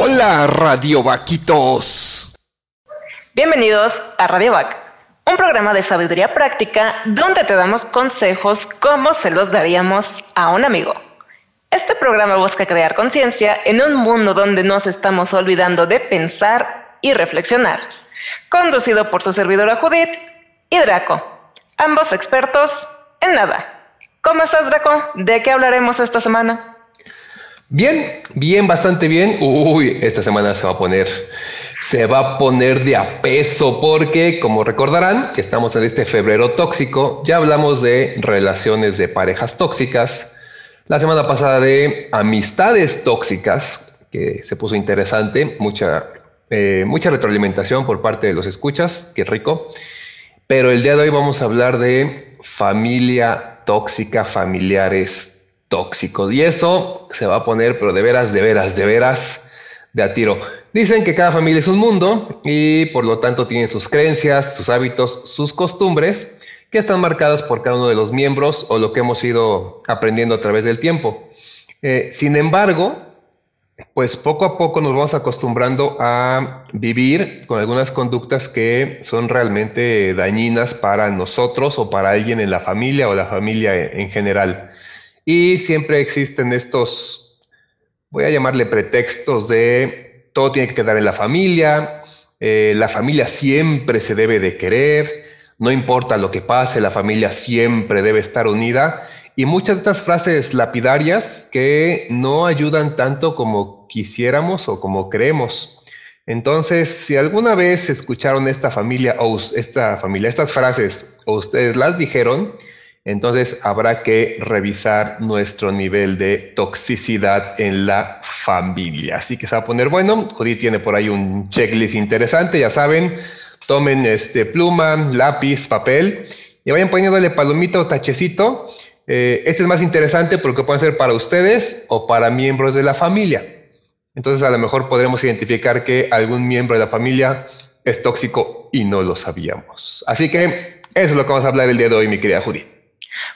Hola, Radio Vaquitos. Bienvenidos a Radio Vac, un programa de sabiduría práctica donde te damos consejos como se los daríamos a un amigo. Este programa busca crear conciencia en un mundo donde nos estamos olvidando de pensar y reflexionar. Conducido por su servidora Judith y Draco, ambos expertos en nada. ¿Cómo estás, Draco? ¿De qué hablaremos esta semana? Bien, bien, bastante bien. Uy, esta semana se va a poner, se va a poner de a peso porque, como recordarán, estamos en este febrero tóxico, ya hablamos de relaciones de parejas tóxicas. La semana pasada de amistades tóxicas, que se puso interesante, mucha, eh, mucha retroalimentación por parte de los escuchas, qué rico. Pero el día de hoy vamos a hablar de familia tóxica, familiares tóxico. Y eso se va a poner, pero de veras, de veras, de veras, de a tiro. Dicen que cada familia es un mundo y por lo tanto tienen sus creencias, sus hábitos, sus costumbres que están marcadas por cada uno de los miembros o lo que hemos ido aprendiendo a través del tiempo. Eh, sin embargo, pues poco a poco nos vamos acostumbrando a vivir con algunas conductas que son realmente dañinas para nosotros o para alguien en la familia o la familia en general. Y siempre existen estos, voy a llamarle pretextos de todo tiene que quedar en la familia, eh, la familia siempre se debe de querer, no importa lo que pase, la familia siempre debe estar unida. Y muchas de estas frases lapidarias que no ayudan tanto como quisiéramos o como creemos. Entonces, si alguna vez escucharon esta familia o esta familia, estas frases o ustedes las dijeron, entonces habrá que revisar nuestro nivel de toxicidad en la familia. Así que se va a poner bueno. Judith tiene por ahí un checklist interesante, ya saben. Tomen este pluma, lápiz, papel y vayan poniéndole palomita o tachecito. Eh, este es más interesante porque puede ser para ustedes o para miembros de la familia. Entonces a lo mejor podremos identificar que algún miembro de la familia es tóxico y no lo sabíamos. Así que eso es lo que vamos a hablar el día de hoy, mi querida Judith.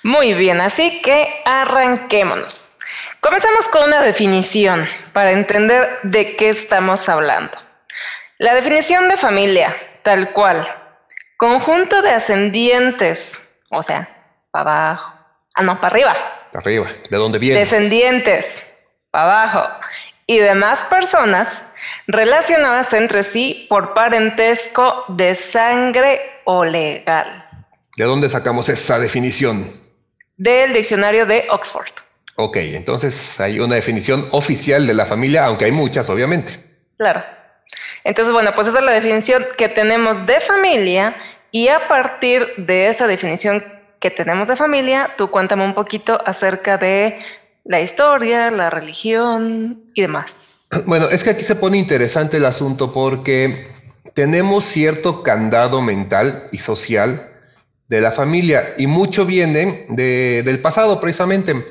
Muy bien, así que arranquémonos. Comenzamos con una definición para entender de qué estamos hablando. La definición de familia, tal cual, conjunto de ascendientes, o sea, para abajo, ah, no, para arriba. Para arriba, ¿de dónde viene? Descendientes, para abajo, y demás personas relacionadas entre sí por parentesco de sangre o legal. ¿De dónde sacamos esa definición? Del diccionario de Oxford. Ok, entonces hay una definición oficial de la familia, aunque hay muchas, obviamente. Claro. Entonces, bueno, pues esa es la definición que tenemos de familia y a partir de esa definición que tenemos de familia, tú cuéntame un poquito acerca de la historia, la religión y demás. Bueno, es que aquí se pone interesante el asunto porque tenemos cierto candado mental y social de la familia y mucho viene del pasado precisamente.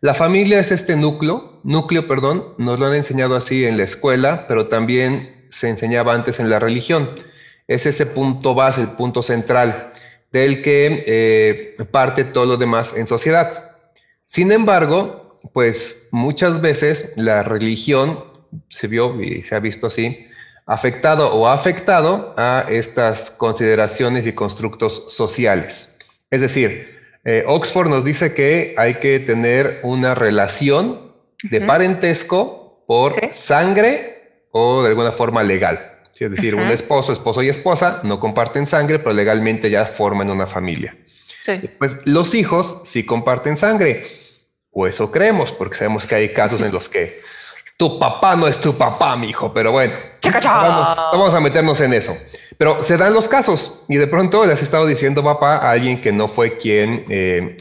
La familia es este núcleo, núcleo, perdón, nos lo han enseñado así en la escuela, pero también se enseñaba antes en la religión. Es ese punto base, el punto central del que eh, parte todo lo demás en sociedad. Sin embargo, pues muchas veces la religión se vio y se ha visto así, afectado o afectado a estas consideraciones y constructos sociales. Es decir, eh, Oxford nos dice que hay que tener una relación de parentesco por sangre o de alguna forma legal. Es decir, un esposo, esposo y esposa no comparten sangre, pero legalmente ya forman una familia. Pues los hijos sí comparten sangre, o eso creemos, porque sabemos que hay casos en los que tu papá no es tu papá, mi hijo, pero bueno, vamos, vamos, a meternos en eso. Pero se dan los casos y de pronto le has estado diciendo papá a alguien que no fue quien eh,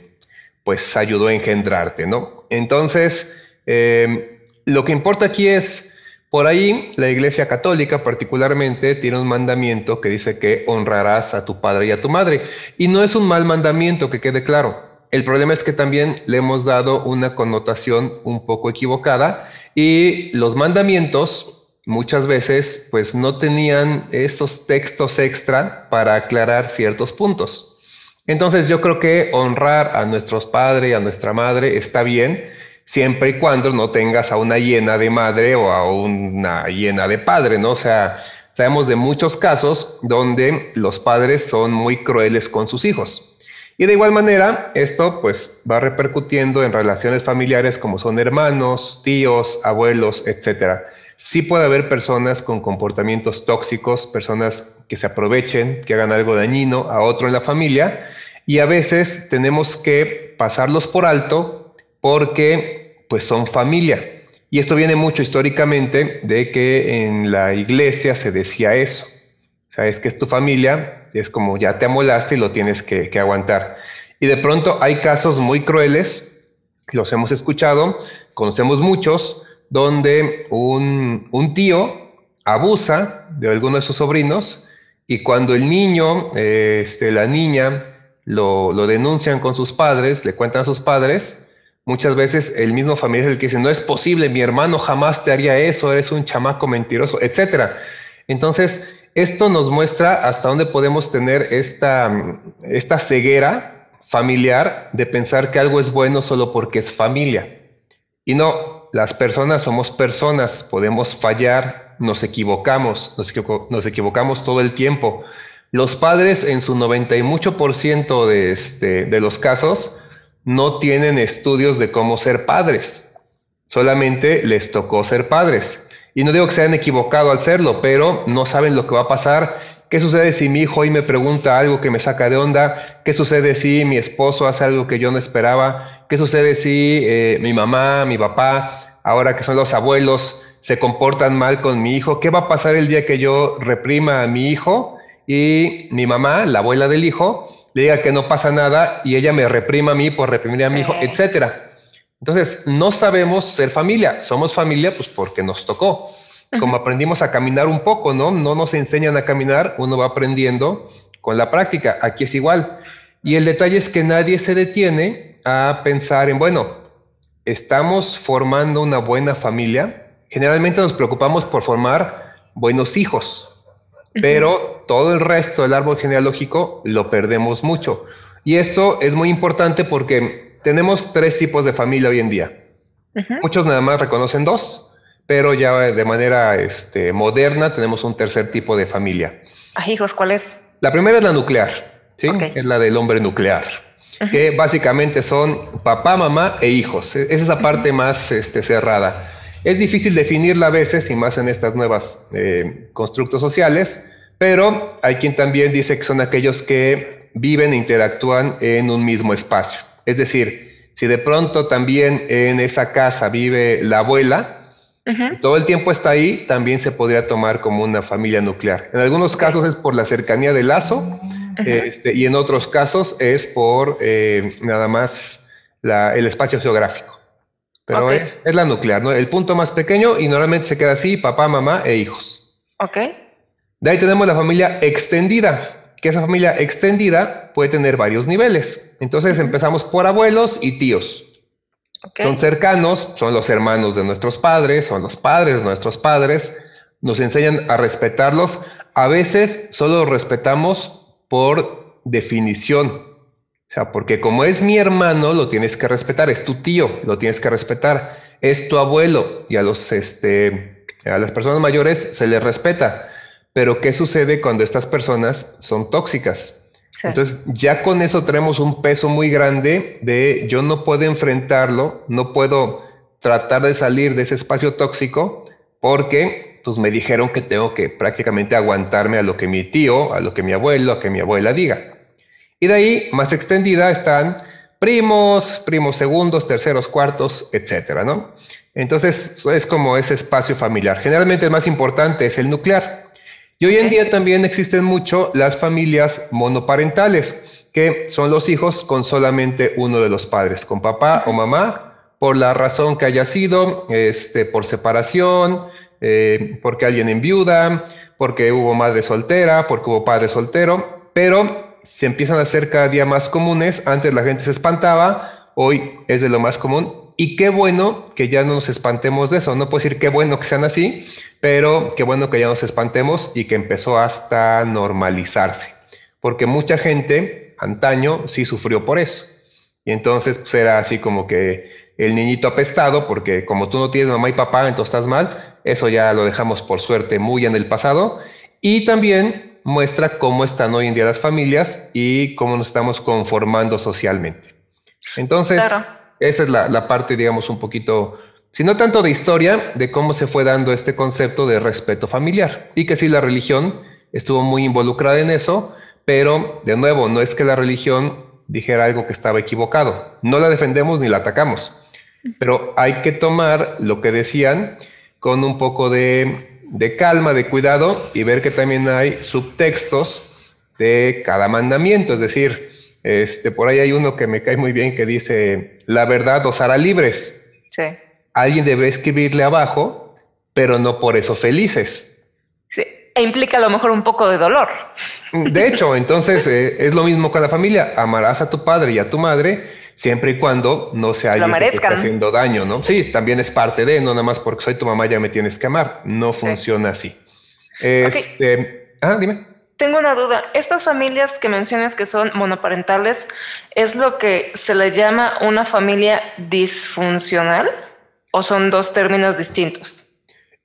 pues ayudó a engendrarte, ¿no? Entonces, eh, lo que importa aquí es, por ahí la Iglesia Católica particularmente tiene un mandamiento que dice que honrarás a tu padre y a tu madre. Y no es un mal mandamiento, que quede claro. El problema es que también le hemos dado una connotación un poco equivocada y los mandamientos muchas veces pues no tenían estos textos extra para aclarar ciertos puntos. Entonces yo creo que honrar a nuestros padres y a nuestra madre está bien, siempre y cuando no tengas a una hiena de madre o a una hiena de padre, ¿no? O sea, sabemos de muchos casos donde los padres son muy crueles con sus hijos. Y de igual manera, esto pues va repercutiendo en relaciones familiares como son hermanos, tíos, abuelos, etcétera. Sí puede haber personas con comportamientos tóxicos, personas que se aprovechen, que hagan algo dañino a otro en la familia, y a veces tenemos que pasarlos por alto porque pues son familia. Y esto viene mucho históricamente de que en la iglesia se decía eso. O sea, es que es tu familia, es como ya te amolaste y lo tienes que, aguantar. Y de pronto hay casos muy crueles, los hemos escuchado, conocemos muchos, donde un, tío abusa de alguno de sus sobrinos y cuando el niño, este, la niña, lo, denuncian con sus padres, le cuentan a sus padres, muchas veces el mismo familiar es el que dice, no es posible, mi hermano jamás te haría eso, eres un chamaco mentiroso, etc. Entonces, esto nos muestra hasta dónde podemos tener esta, esta ceguera familiar de pensar que algo es bueno solo porque es familia. Y no, las personas somos personas, podemos fallar, nos equivocamos, nos, nos equivocamos todo el tiempo. Los padres en su 90 y mucho por ciento de, este, de los casos no tienen estudios de cómo ser padres, solamente les tocó ser padres. Y no digo que se hayan equivocado al serlo, pero no saben lo que va a pasar. ¿Qué sucede si mi hijo hoy me pregunta algo que me saca de onda? ¿Qué sucede si mi esposo hace algo que yo no esperaba? ¿Qué sucede si eh, mi mamá, mi papá, ahora que son los abuelos, se comportan mal con mi hijo? ¿Qué va a pasar el día que yo reprima a mi hijo y mi mamá, la abuela del hijo, le diga que no pasa nada y ella me reprima a mí por reprimir a mi hijo, etcétera? Entonces, no sabemos ser familia, somos familia pues porque nos tocó. Como aprendimos a caminar un poco, ¿no? No nos enseñan a caminar, uno va aprendiendo con la práctica. Aquí es igual. Y el detalle es que nadie se detiene a pensar en, bueno, estamos formando una buena familia. Generalmente nos preocupamos por formar buenos hijos, pero todo el resto del árbol genealógico lo perdemos mucho. Y esto es muy importante porque tenemos tres tipos de familia hoy en día. Muchos nada más reconocen dos, pero ya de manera este, moderna tenemos un tercer tipo de familia. Ah, hijos, ¿cuál es? La primera es la nuclear, ¿sí? Es la del hombre nuclear, que básicamente son papá, mamá e hijos. E, es esa parte más este, cerrada. Es difícil definirla a veces y más en estas nuevas eh, constructos sociales, pero hay quien también dice que son aquellos que viven e interactúan en un mismo espacio. Es decir, si de pronto también en esa casa vive la abuela, todo el tiempo está ahí, también se podría tomar como una familia nuclear. En algunos casos es por la cercanía del lazo este, y en otros casos es por eh, nada más el espacio geográfico. Pero es, la nuclear, ¿no? El punto más pequeño y normalmente se queda así, papá, mamá e hijos. Ok. De ahí tenemos la familia extendida, que esa familia extendida puede tener varios niveles. Entonces empezamos por abuelos y tíos. Son cercanos, son los hermanos de nuestros padres, son los padres de nuestros padres, nos enseñan a respetarlos. A veces solo respetamos por definición, o sea, porque como es mi hermano, lo tienes que respetar, es tu tío, lo tienes que respetar, es tu abuelo y a los este a las personas mayores se les respeta. Pero ¿qué sucede cuando estas personas son tóxicas? Entonces, ya con eso tenemos un peso muy grande de yo no puedo enfrentarlo, no puedo tratar de salir de ese espacio tóxico porque pues me dijeron que tengo que prácticamente aguantarme a lo que mi tío, a lo que mi abuelo, a que mi abuela diga. Y de ahí, más extendida, están primos, primos segundos, terceros, cuartos, etcétera, ¿no? Entonces, es como ese espacio familiar. Generalmente el más importante es el nuclear. Y hoy en día también existen mucho las familias monoparentales, que son los hijos con solamente uno de los padres, con papá o mamá, por la razón que haya sido, este, por separación, eh, porque alguien enviuda, porque hubo madre soltera, porque hubo padre soltero, pero se empiezan a hacer cada día más comunes. Antes la gente se espantaba, hoy es de lo más común. Y qué bueno que ya no nos espantemos de eso. No puedo decir qué bueno que sean así, pero qué bueno que ya nos espantemos y que empezó hasta normalizarse. Porque mucha gente antaño sí sufrió por eso. Y entonces pues era así como que el niñito apestado, porque como tú no tienes mamá y papá, entonces estás mal, eso ya lo dejamos por suerte muy en el pasado. Y también muestra cómo están hoy en día las familias y cómo nos estamos conformando socialmente. Entonces, esa es la, la parte, digamos, un poquito sino tanto de historia de cómo se fue dando este concepto de respeto familiar. Y que sí la religión estuvo muy involucrada en eso, pero de nuevo, no es que la religión dijera algo que estaba equivocado, no la defendemos ni la atacamos, pero hay que tomar lo que decían con un poco de, de calma, de cuidado y ver que también hay subtextos de cada mandamiento, es decir, este, por ahí hay uno que me cae muy bien que dice, la verdad os hará libres. Sí alguien debe escribirle abajo, pero no por eso felices. Sí, e implica a lo mejor un poco de dolor. De hecho, entonces eh, es lo mismo con la familia. Amarás a tu padre y a tu madre siempre y cuando no sea alguien que haciendo daño, ¿no? Sí, también es parte de, no nada más porque soy tu mamá ya me tienes que amar. No funciona así. Este, ah, dime. Tengo una duda. Estas familias que mencionas que son monoparentales, ¿es lo que se le llama una familia disfuncional? o son dos términos distintos?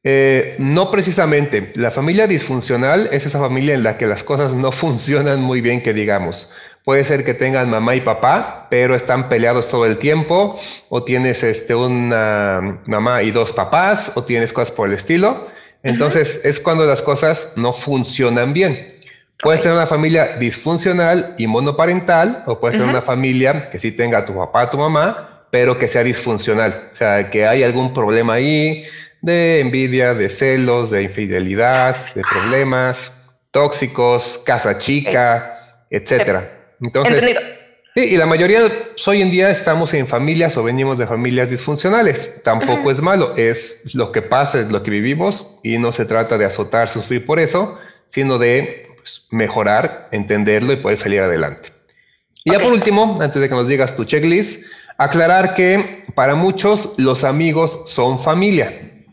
Eh, no precisamente. La familia disfuncional es esa familia en la que las cosas no funcionan muy bien, que digamos. Puede ser que tengan mamá y papá, pero están peleados todo el tiempo, o tienes este, una mamá y dos papás, o tienes cosas por el estilo. Entonces es cuando las cosas no funcionan bien. Puedes tener una familia disfuncional y monoparental, o puedes tener una familia que sí tenga tu papá, tu mamá, pero que sea disfuncional, o sea, que hay algún problema ahí de envidia, de celos, de infidelidad, de problemas tóxicos, casa chica, etcétera. Entonces, Sí, y la mayoría hoy en día estamos en familias o venimos de familias disfuncionales. Tampoco es malo, es lo que pasa, es lo que vivimos y no se trata de azotar, sufrir por eso, sino de pues, mejorar, entenderlo y poder salir adelante. Y ya por último, antes de que nos digas tu checklist, Aclarar que para muchos los amigos son familia.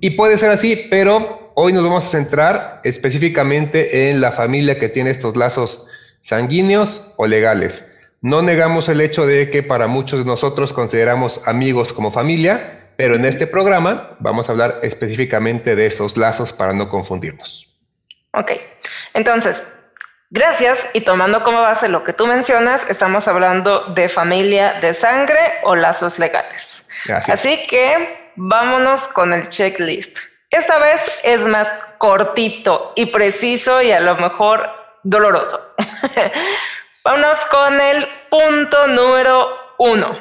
Y puede ser así, pero hoy nos vamos a centrar específicamente en la familia que tiene estos lazos sanguíneos o legales. No negamos el hecho de que para muchos de nosotros consideramos amigos como familia, pero en este programa vamos a hablar específicamente de esos lazos para no confundirnos. Ok, entonces, Gracias. Y tomando como base lo que tú mencionas, estamos hablando de familia de sangre o lazos legales. Así que vámonos con el checklist. Esta vez es más cortito y preciso y a lo mejor doloroso. vámonos con el punto número uno.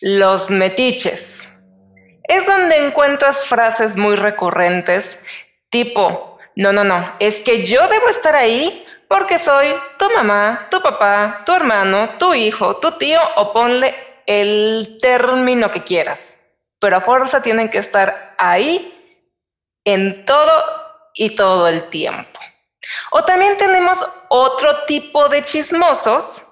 Los metiches. Es donde encuentras frases muy recurrentes tipo no, no, no, es que yo debo estar ahí porque soy tu mamá, tu papá, tu hermano, tu hijo, tu tío o ponle el término que quieras. Pero a fuerza tienen que estar ahí en todo y todo el tiempo. O también tenemos otro tipo de chismosos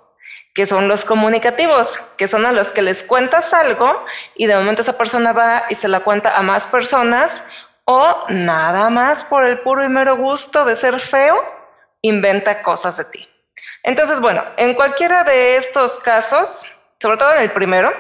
que son los comunicativos, que son a los que les cuentas algo y de momento esa persona va y se la cuenta a más personas o nada más por el puro y mero gusto de ser feo, inventa cosas de ti. Entonces, bueno, en cualquiera de estos casos, sobre todo en el primero,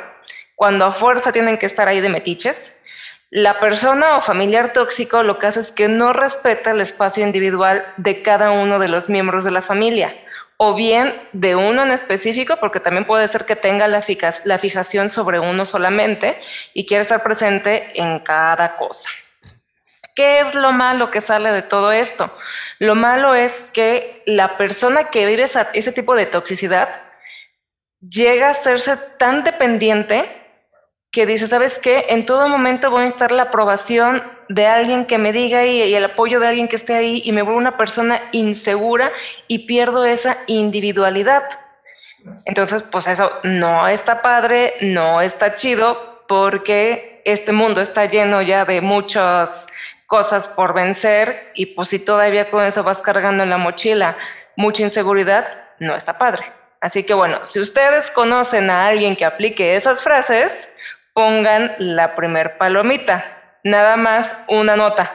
cuando a fuerza tienen que estar ahí de metiches, la persona o familiar tóxico lo que hace es que no respeta el espacio individual de cada uno de los miembros de la familia, o bien de uno en específico, porque también puede ser que tenga la, la fijación sobre uno solamente y quiere estar presente en cada cosa. ¿Qué es lo malo que sale de todo esto? Lo malo es que la persona que vive ese tipo de toxicidad llega a hacerse tan dependiente que dice, ¿sabes qué? En todo momento voy a estar la aprobación de alguien que me diga y, el apoyo de alguien que esté ahí y me vuelvo una persona insegura y pierdo esa individualidad. Entonces, pues eso no está padre, no está chido porque este mundo está lleno ya de muchos cosas por vencer y pues si todavía con eso vas cargando en la mochila mucha inseguridad, no está padre. Así que bueno, si ustedes conocen a alguien que aplique esas frases, pongan la primer palomita, nada más una nota.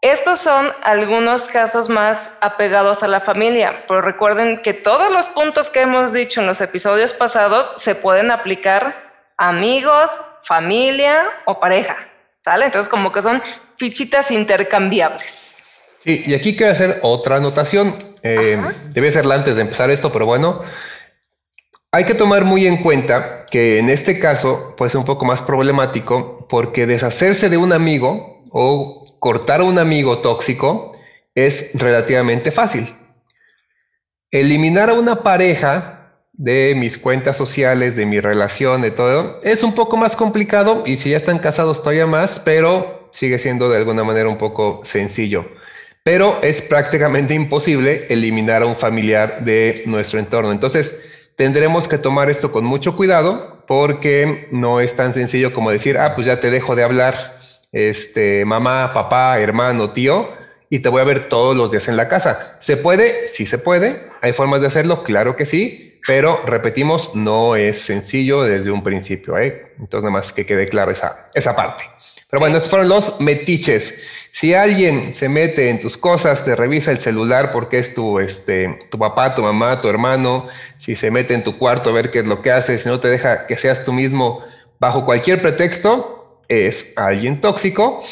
Estos son algunos casos más apegados a la familia, pero recuerden que todos los puntos que hemos dicho en los episodios pasados se pueden aplicar a amigos, familia o pareja, ¿sale? Entonces como que son fichitas intercambiables. Sí, y aquí quiero hacer otra anotación. Eh, debe serla antes de empezar esto, pero bueno, hay que tomar muy en cuenta que en este caso puede ser un poco más problemático porque deshacerse de un amigo o cortar a un amigo tóxico es relativamente fácil. Eliminar a una pareja de mis cuentas sociales, de mi relación, de todo, es un poco más complicado y si ya están casados todavía más, pero sigue siendo de alguna manera un poco sencillo. Pero es prácticamente imposible eliminar a un familiar de nuestro entorno. Entonces, tendremos que tomar esto con mucho cuidado porque no es tan sencillo como decir, ah, pues ya te dejo de hablar este, mamá, papá, hermano, tío, y te voy a ver todos los días en la casa. ¿Se puede? Sí se puede. ¿Hay formas de hacerlo? Claro que sí, pero repetimos, no es sencillo desde un principio. ¿eh? Entonces, nada más que quede claro esa, esa parte. Pero bueno, estos fueron los metiches. Si alguien se mete en tus cosas, te revisa el celular porque es tu, este, tu papá, tu mamá, tu hermano, si se mete en tu cuarto a ver qué es lo que haces, si no te deja que seas tú mismo bajo cualquier pretexto, es alguien tóxico.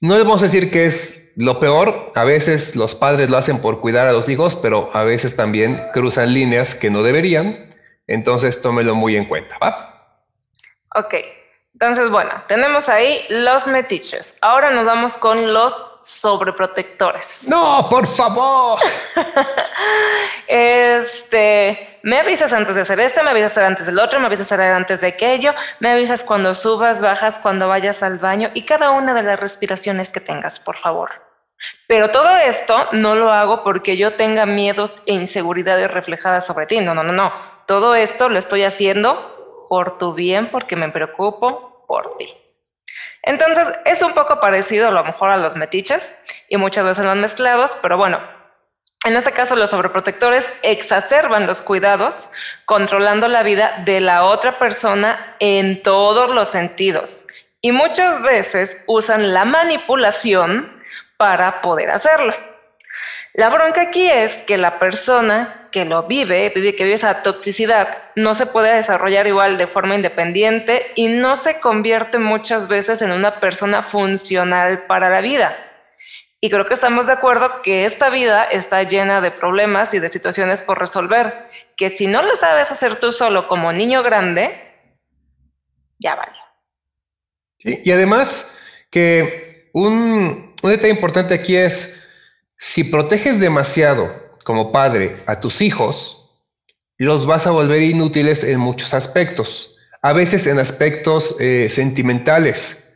No le vamos a decir que es lo peor. A veces los padres lo hacen por cuidar a los hijos, pero a veces también cruzan líneas que no deberían. Entonces tómelo muy en cuenta, ¿va? Ok. Entonces, bueno, tenemos ahí los metiches. Ahora nos vamos con los sobreprotectores. No, por favor. este, me avisas antes de hacer esto, me avisas antes del otro, me avisas antes de aquello, me avisas cuando subas, bajas, cuando vayas al baño y cada una de las respiraciones que tengas, por favor. Pero todo esto no lo hago porque yo tenga miedos e inseguridades reflejadas sobre ti. No, no, no, no. Todo esto lo estoy haciendo por tu bien, porque me preocupo por ti. Entonces, es un poco parecido a lo mejor a los metiches y muchas veces los mezclados, pero bueno, en este caso los sobreprotectores exacerban los cuidados, controlando la vida de la otra persona en todos los sentidos. Y muchas veces usan la manipulación para poder hacerlo. La bronca aquí es que la persona que lo vive, que vive esa toxicidad, no se puede desarrollar igual de forma independiente y no se convierte muchas veces en una persona funcional para la vida. Y creo que estamos de acuerdo que esta vida está llena de problemas y de situaciones por resolver, que si no lo sabes hacer tú solo como niño grande, ya vale. y además que un, un detalle importante aquí es si proteges demasiado como padre a tus hijos, los vas a volver inútiles en muchos aspectos, a veces en aspectos eh, sentimentales.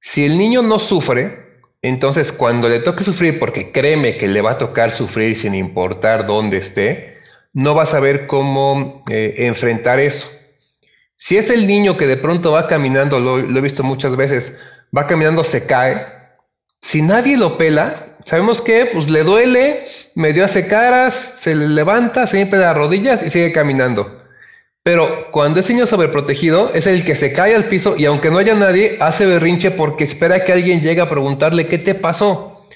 Si el niño no sufre, entonces cuando le toque sufrir, porque créeme que le va a tocar sufrir sin importar dónde esté, no vas a saber cómo eh, enfrentar eso. Si es el niño que de pronto va caminando, lo he visto muchas veces, va caminando, se cae, si nadie lo pela, sabemos que pues le duele, medio hace caras, se le levanta, se limpia las rodillas y sigue caminando. Pero cuando es niño sobreprotegido, es el que se cae al piso y aunque no haya nadie, hace berrinche porque espera que alguien llegue a preguntarle qué te pasó.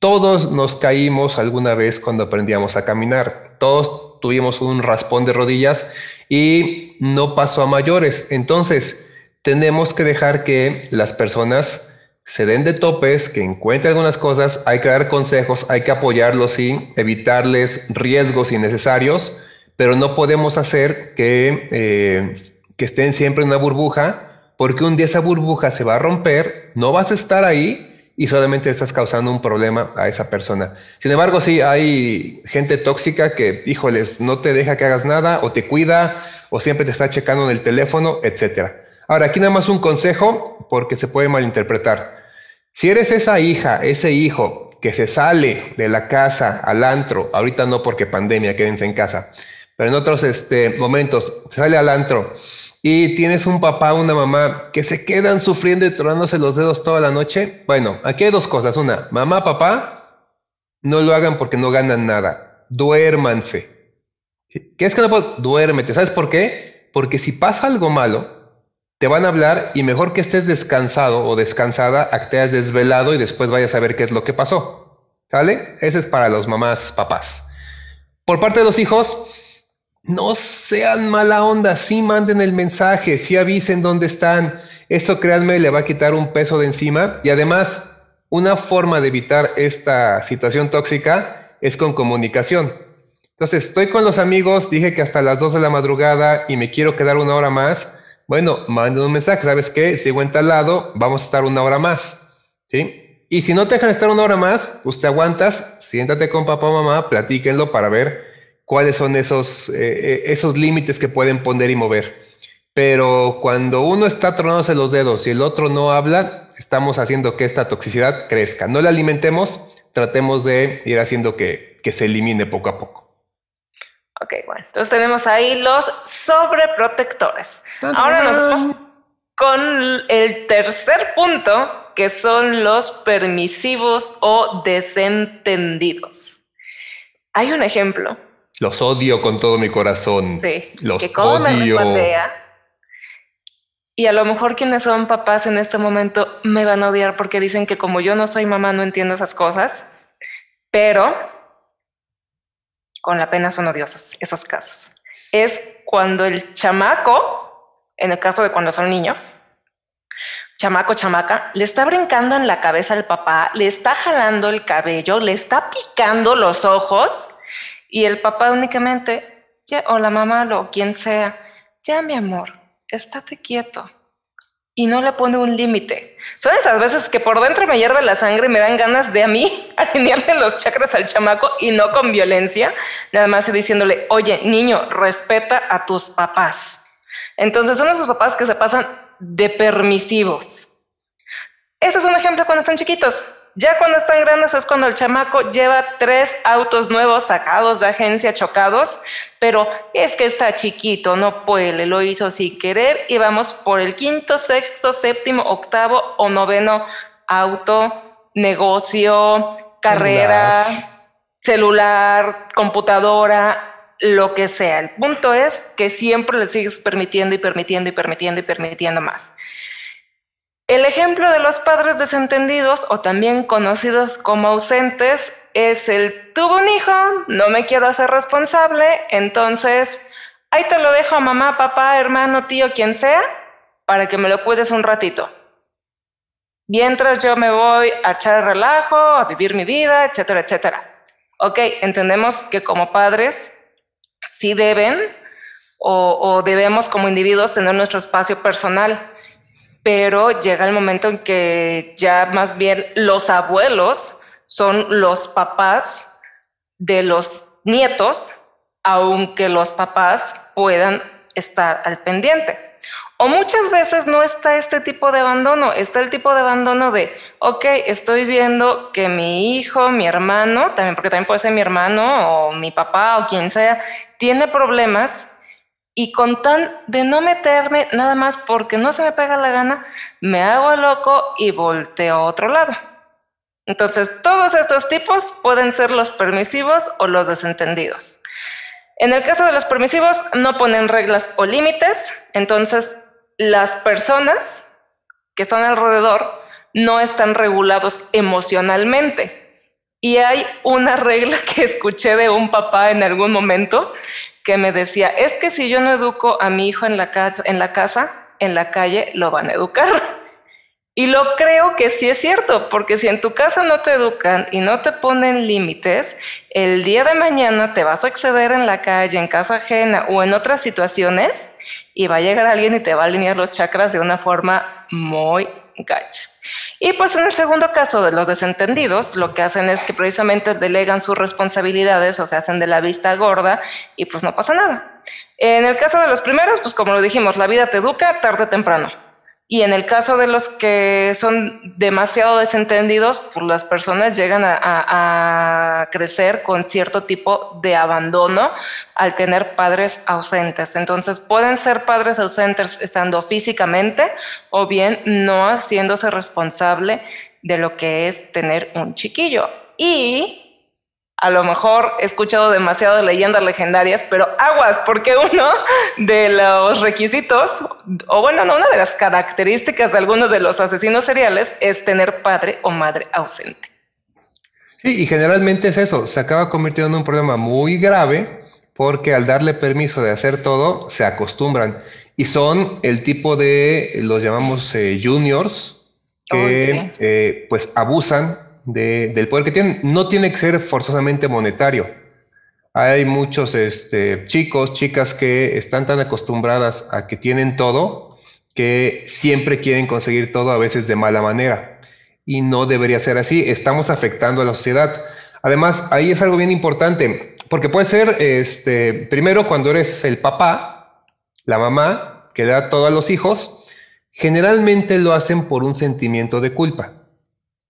Todos nos caímos alguna vez cuando aprendíamos a caminar. Todos tuvimos un raspón de rodillas y no pasó a mayores. Entonces, tenemos que dejar que las personas se den de topes, que encuentren algunas cosas, hay que dar consejos, hay que apoyarlos y evitarles riesgos innecesarios, pero no podemos hacer que, eh, que estén siempre en una burbuja, porque un día esa burbuja se va a romper, no vas a estar ahí y solamente estás causando un problema a esa persona. Sin embargo, sí, hay gente tóxica que, híjoles, no te deja que hagas nada o te cuida o siempre te está checando en el teléfono, etcétera. Ahora, aquí nada más un consejo porque se puede malinterpretar. Si eres esa hija, ese hijo que se sale de la casa al antro, ahorita no porque pandemia, quédense en casa, pero en otros este, momentos, sale al antro y tienes un papá, una mamá que se quedan sufriendo y tronándose los dedos toda la noche, bueno, aquí hay dos cosas. Una, mamá, papá, no lo hagan porque no ganan nada. Duérmanse. ¿Qué es que no puedo? Duérmete. ¿Sabes por qué? Porque si pasa algo malo, te van a hablar y mejor que estés descansado o descansada a que te hayas desvelado y después vayas a ver qué es lo que pasó. ¿Vale? Ese es para los mamás, papás. Por parte de los hijos, no sean mala onda, sí manden el mensaje, sí avisen dónde están. Eso, créanme, le va a quitar un peso de encima. Y además, una forma de evitar esta situación tóxica es con comunicación. Entonces, estoy con los amigos, dije que hasta las 2 de la madrugada y me quiero quedar una hora más bueno, manden un mensaje, ¿sabes qué? Sigo lado, vamos a estar una hora más, ¿sí? Y si no te dejan estar una hora más, pues te aguantas, siéntate con papá o mamá, platíquenlo para ver cuáles son esos, eh, eh, esos límites que pueden poner y mover. Pero cuando uno está tronándose los dedos y el otro no habla, estamos haciendo que esta toxicidad crezca. No la alimentemos, tratemos de ir haciendo que, que se elimine poco a poco. Ok, bueno, entonces tenemos ahí los sobreprotectores. Ahora nos vamos con el tercer punto, que son los permisivos o desentendidos. Hay un ejemplo. Los odio con todo mi corazón. Sí, los que como odio. me y a lo mejor quienes son papás en este momento me van a odiar porque dicen que como yo no soy mamá no entiendo esas cosas, pero con la pena son odiosos esos casos. Es cuando el chamaco, en el caso de cuando son niños, chamaco, chamaca, le está brincando en la cabeza al papá, le está jalando el cabello, le está picando los ojos y el papá únicamente, ya, o la mamá o quien sea, ya mi amor, estate quieto y no le pone un límite. Son esas veces que por dentro me hierve la sangre y me dan ganas de a mí alinearle los chakras al chamaco y no con violencia, nada más diciéndole, oye, niño, respeta a tus papás. Entonces son esos papás que se pasan de permisivos. Ese es un ejemplo cuando están chiquitos. Ya cuando están grandes es cuando el chamaco lleva tres autos nuevos sacados de agencia chocados, pero es que está chiquito, no puede, lo hizo sin querer y vamos por el quinto, sexto, séptimo, octavo o noveno auto, negocio, carrera, celular, computadora, lo que sea. El punto es que siempre le sigues permitiendo y permitiendo y permitiendo y permitiendo más. El ejemplo de los padres desentendidos o también conocidos como ausentes es el tuvo un hijo, no me quiero hacer responsable, entonces ahí te lo dejo mamá, papá, hermano, tío, quien sea, para que me lo cuides un ratito. Mientras yo me voy a echar relajo, a vivir mi vida, etcétera, etcétera. Ok, entendemos que como padres sí deben o, o debemos como individuos tener nuestro espacio personal pero llega el momento en que ya más bien los abuelos son los papás de los nietos, aunque los papás puedan estar al pendiente. O muchas veces no está este tipo de abandono, está el tipo de abandono de, ok, estoy viendo que mi hijo, mi hermano, también porque también puede ser mi hermano o mi papá o quien sea, tiene problemas y con tan de no meterme nada más porque no se me pega la gana, me hago loco y volteo a otro lado. Entonces, todos estos tipos pueden ser los permisivos o los desentendidos. En el caso de los permisivos, no ponen reglas o límites, entonces las personas que están alrededor no están regulados emocionalmente. Y hay una regla que escuché de un papá en algún momento que me decía, es que si yo no educo a mi hijo en la casa, en la, casa, en la calle lo van a educar. Y lo creo que sí es cierto, porque si en tu casa no te educan y no te ponen límites, el día de mañana te vas a exceder en la calle, en casa ajena o en otras situaciones y va a llegar alguien y te va a alinear los chakras de una forma muy gacha. Y pues en el segundo caso de los desentendidos, lo que hacen es que precisamente delegan sus responsabilidades o se hacen de la vista gorda y pues no pasa nada. En el caso de los primeros, pues como lo dijimos, la vida te educa tarde o temprano. Y en el caso de los que son demasiado desentendidos, pues las personas llegan a, crecer con cierto tipo de abandono al tener padres ausentes. Entonces pueden ser padres ausentes estando físicamente o bien no haciéndose responsable de lo que es tener un chiquillo. Y a lo mejor he escuchado demasiado de leyendas legendarias, pero aguas, porque uno de los requisitos, o bueno, no, una de las características de algunos de los asesinos seriales es tener padre o madre ausente. Sí, y generalmente es eso, se acaba convirtiendo en un problema muy grave porque al darle permiso de hacer todo, se acostumbran. Y son el tipo de, los llamamos eh, juniors, que eh, pues abusan del poder que tienen. No tiene que ser forzosamente monetario. Hay muchos este, chicos, chicas que están tan acostumbradas a que tienen todo, que siempre quieren conseguir todo, a veces de mala manera. Y no debería ser así. Estamos afectando a la sociedad. Además, ahí es algo bien importante, porque puede ser, este, primero, cuando eres el papá, la mamá, que da todo a los hijos, generalmente lo hacen por un sentimiento de culpa.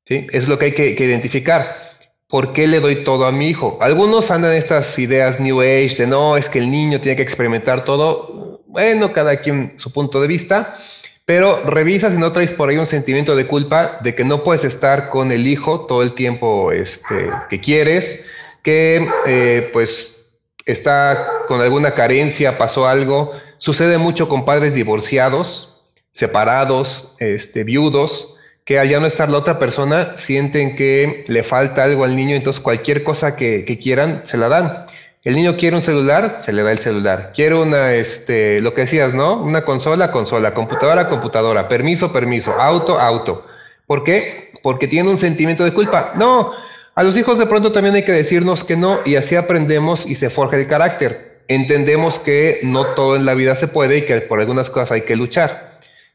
¿Sí? Es lo que hay que, identificar. ¿Por qué le doy todo a mi hijo? Algunos andan estas ideas New Age de no, es que el niño tiene que experimentar todo. Bueno, cada quien su punto de vista, pero revisas y no traes por ahí un sentimiento de culpa de que no puedes estar con el hijo todo el tiempo este, que quieres, que eh, pues está con alguna carencia, pasó algo. Sucede mucho con padres divorciados, separados, este, viudos, que al ya no estar la otra persona sienten que le falta algo al niño, entonces cualquier cosa que, quieran se la dan. El niño quiere un celular, se le da el celular. Quiere una, este, lo que decías, ¿no? Una consola, consola, computadora, computadora, permiso, permiso, auto, auto. ¿Por qué? Porque tiene un sentimiento de culpa. No, a los hijos de pronto también hay que decirnos que no y así aprendemos y se forja el carácter. Entendemos que no todo en la vida se puede y que por algunas cosas hay que luchar.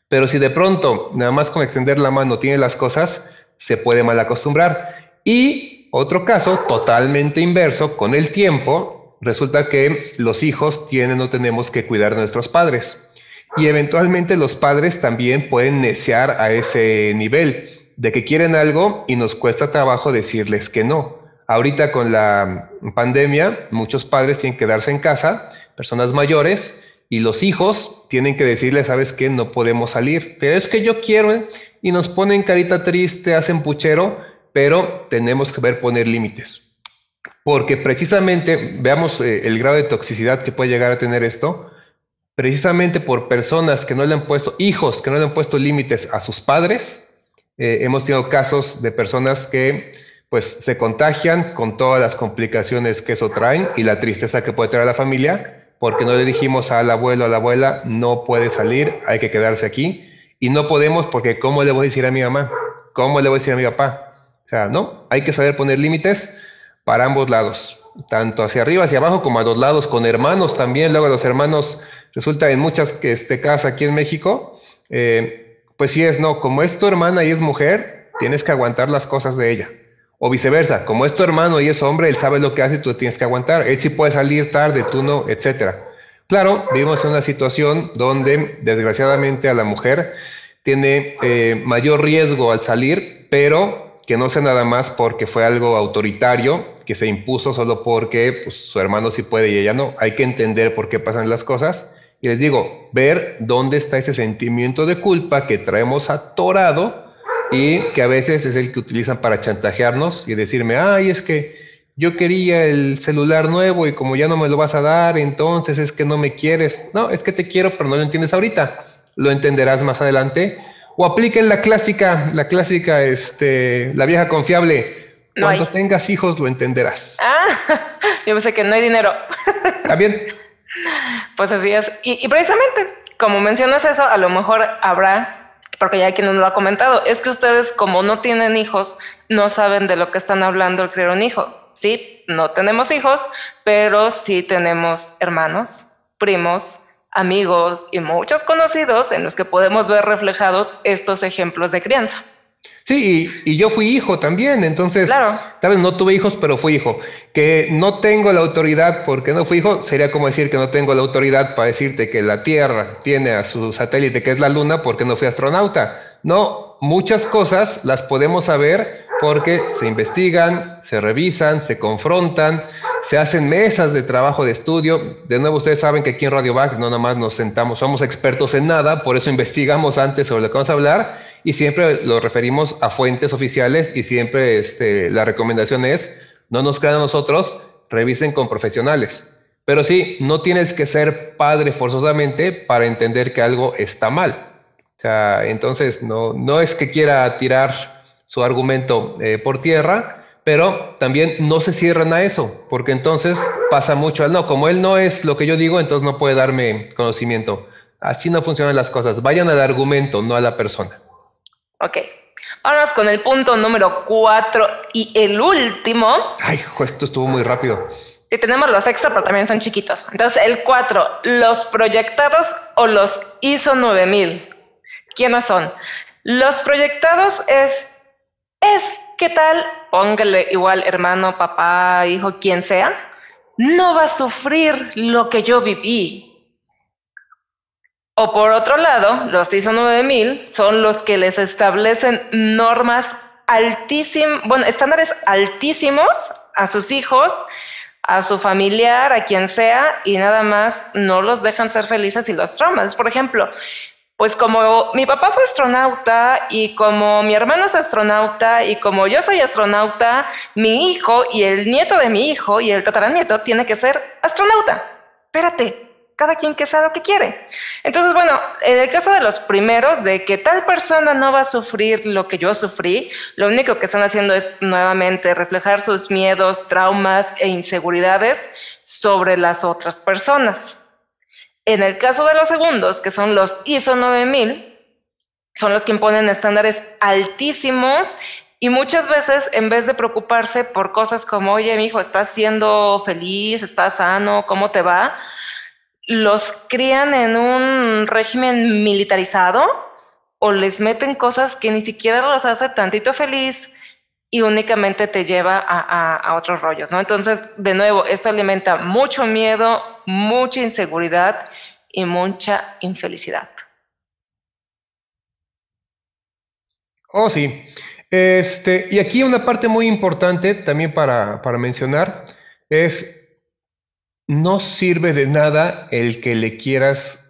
Pero si de pronto, nada más con extender la mano tiene las cosas, se puede mal acostumbrar. Y otro caso totalmente inverso, con el tiempo, resulta que los hijos tienen o tenemos que cuidar de nuestros padres. Y eventualmente los padres también pueden neciar a ese nivel de que quieren algo y nos cuesta trabajo decirles que no. Ahorita con la pandemia, muchos padres tienen que quedarse en casa, personas mayores, y los hijos tienen que decirle, sabes qué, no podemos salir, pero es que yo quiero, ¿eh? y nos ponen carita triste, hacen puchero, pero tenemos que ver poner límites. Porque precisamente, veamos eh, el grado de toxicidad que puede llegar a tener esto, precisamente por personas que no le han puesto, hijos que no le han puesto límites a sus padres, eh, hemos tenido casos de personas que pues se contagian con todas las complicaciones que eso traen y la tristeza que puede traer a la familia, porque no le dijimos al abuelo, a la abuela, no puede salir, hay que quedarse aquí. Y no podemos porque ¿cómo le voy a decir a mi mamá? ¿Cómo le voy a decir a mi papá? O sea, no, hay que saber poner límites para ambos lados, tanto hacia arriba, hacia abajo, como a dos lados, con hermanos también. Luego los hermanos, resulta en muchas que este casa aquí en México, eh, pues sí es, no, como es tu hermana y es mujer, tienes que aguantar las cosas de ella. O viceversa, como es tu hermano y es hombre, él sabe lo que hace y tú tienes que aguantar. Él sí puede salir tarde, tú no, etcétera. Claro, vivimos en una situación donde desgraciadamente a la mujer tiene eh, mayor riesgo al salir, pero que no sea nada más porque fue algo autoritario, que se impuso solo porque pues, su hermano sí puede y ella no. Hay que entender por qué pasan las cosas. Y les digo, ver dónde está ese sentimiento de culpa que traemos atorado y que a veces es el que utilizan para chantajearnos y decirme, ay, es que yo quería el celular nuevo y como ya no me lo vas a dar, entonces es que no me quieres. No, es que te quiero, pero no lo entiendes ahorita. Lo entenderás más adelante. O apliquen la clásica, la clásica, este, la vieja confiable. Cuando tengas hijos lo entenderás. Ah, yo pensé que no hay dinero. ¿Está bien? Pues así es. Y, y precisamente, como mencionas eso, a lo mejor habrá porque ya quien nos lo ha comentado, es que ustedes como no tienen hijos, no saben de lo que están hablando el criar un hijo. Sí, no tenemos hijos, pero sí tenemos hermanos, primos, amigos y muchos conocidos en los que podemos ver reflejados estos ejemplos de crianza. Sí, y, yo fui hijo también, entonces, claro. tal vez no tuve hijos, pero fui hijo. Que no tengo la autoridad porque no fui hijo, sería como decir que no tengo la autoridad para decirte que la Tierra tiene a su satélite que es la Luna porque no fui astronauta. No, muchas cosas las podemos saber porque se investigan, se revisan, se confrontan, se hacen mesas de trabajo de estudio. De nuevo, ustedes saben que aquí en Radio Back no nada más nos sentamos, somos expertos en nada, por eso investigamos antes sobre lo que vamos a hablar y siempre lo referimos a fuentes oficiales y siempre este, la recomendación es no nos crean a nosotros, revisen con profesionales. Pero sí, no tienes que ser padre forzosamente para entender que algo está mal. O sea, entonces no, no es que quiera tirar su argumento eh, por tierra, pero también no se cierran a eso, porque entonces pasa mucho al no, como él no es lo que yo digo, entonces no puede darme conocimiento. Así no funcionan las cosas. Vayan al argumento, no a la persona. Ok. Vamos con el punto número cuatro y el último. Ay, esto estuvo muy rápido. Sí, tenemos los extra, pero también son chiquitos. Entonces, el cuatro, los proyectados o los ISO 9000. ¿Quiénes son? Los proyectados es, es ¿qué tal? Póngale igual hermano, papá, hijo, quien sea. No va a sufrir lo que yo viví. O por otro lado, los ISO 9000 son los que les establecen normas altísimos, bueno, estándares altísimos a sus hijos, a su familiar, a quien sea, y nada más no los dejan ser felices y los traumas. Por ejemplo, pues como mi papá fue astronauta y como mi hermano es astronauta y como yo soy astronauta, mi hijo y el nieto de mi hijo y el tataranieto tiene que ser astronauta. Espérate, cada quien que sabe lo que quiere. Entonces, bueno, en el caso de los primeros, de que tal persona no va a sufrir lo que yo sufrí, lo único que están haciendo es nuevamente reflejar sus miedos, traumas e inseguridades sobre las otras personas. En el caso de los segundos, que son los ISO 9000, son los que imponen estándares altísimos y muchas veces en vez de preocuparse por cosas como, oye, mi hijo, ¿estás siendo feliz? ¿Estás sano? ¿Cómo te va? Los crían en un régimen militarizado o les meten cosas que ni siquiera los hace tantito feliz y únicamente te lleva a, otros rollos, ¿no? Entonces, de nuevo, esto alimenta mucho miedo, mucha inseguridad y mucha infelicidad. Oh, sí. Este, y aquí una parte muy importante también para, para mencionar es, no sirve de nada el que le quieras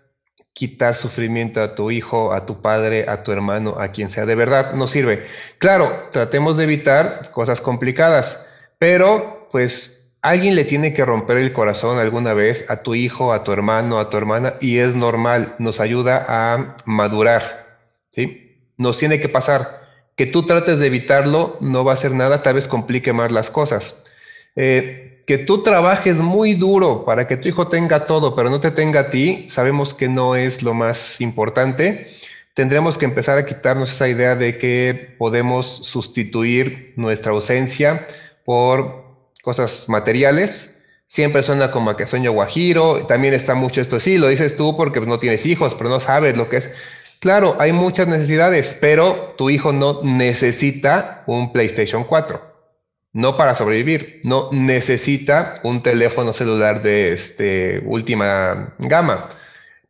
quitar sufrimiento a tu hijo, a tu padre, a tu hermano, a quien sea. De verdad, no sirve. Claro, tratemos de evitar cosas complicadas, pero pues alguien le tiene que romper el corazón alguna vez a tu hijo, a tu hermano, a tu hermana, y es normal, nos ayuda a madurar, ¿sí? Nos tiene que pasar. Que tú trates de evitarlo no va a hacer nada, tal vez complique más las cosas. Eh, que tú trabajes muy duro para que tu hijo tenga todo, pero no te tenga a ti, sabemos que no es lo más importante. Tendremos que empezar a quitarnos esa idea de que podemos sustituir nuestra ausencia por cosas materiales. Siempre suena como a que sueño guajiro. También está mucho esto, sí, lo dices tú porque no tienes hijos, pero no sabes lo que es. Claro, hay muchas necesidades, pero tu hijo no necesita un PlayStation 4 no para sobrevivir, no necesita un teléfono celular de este, última gama,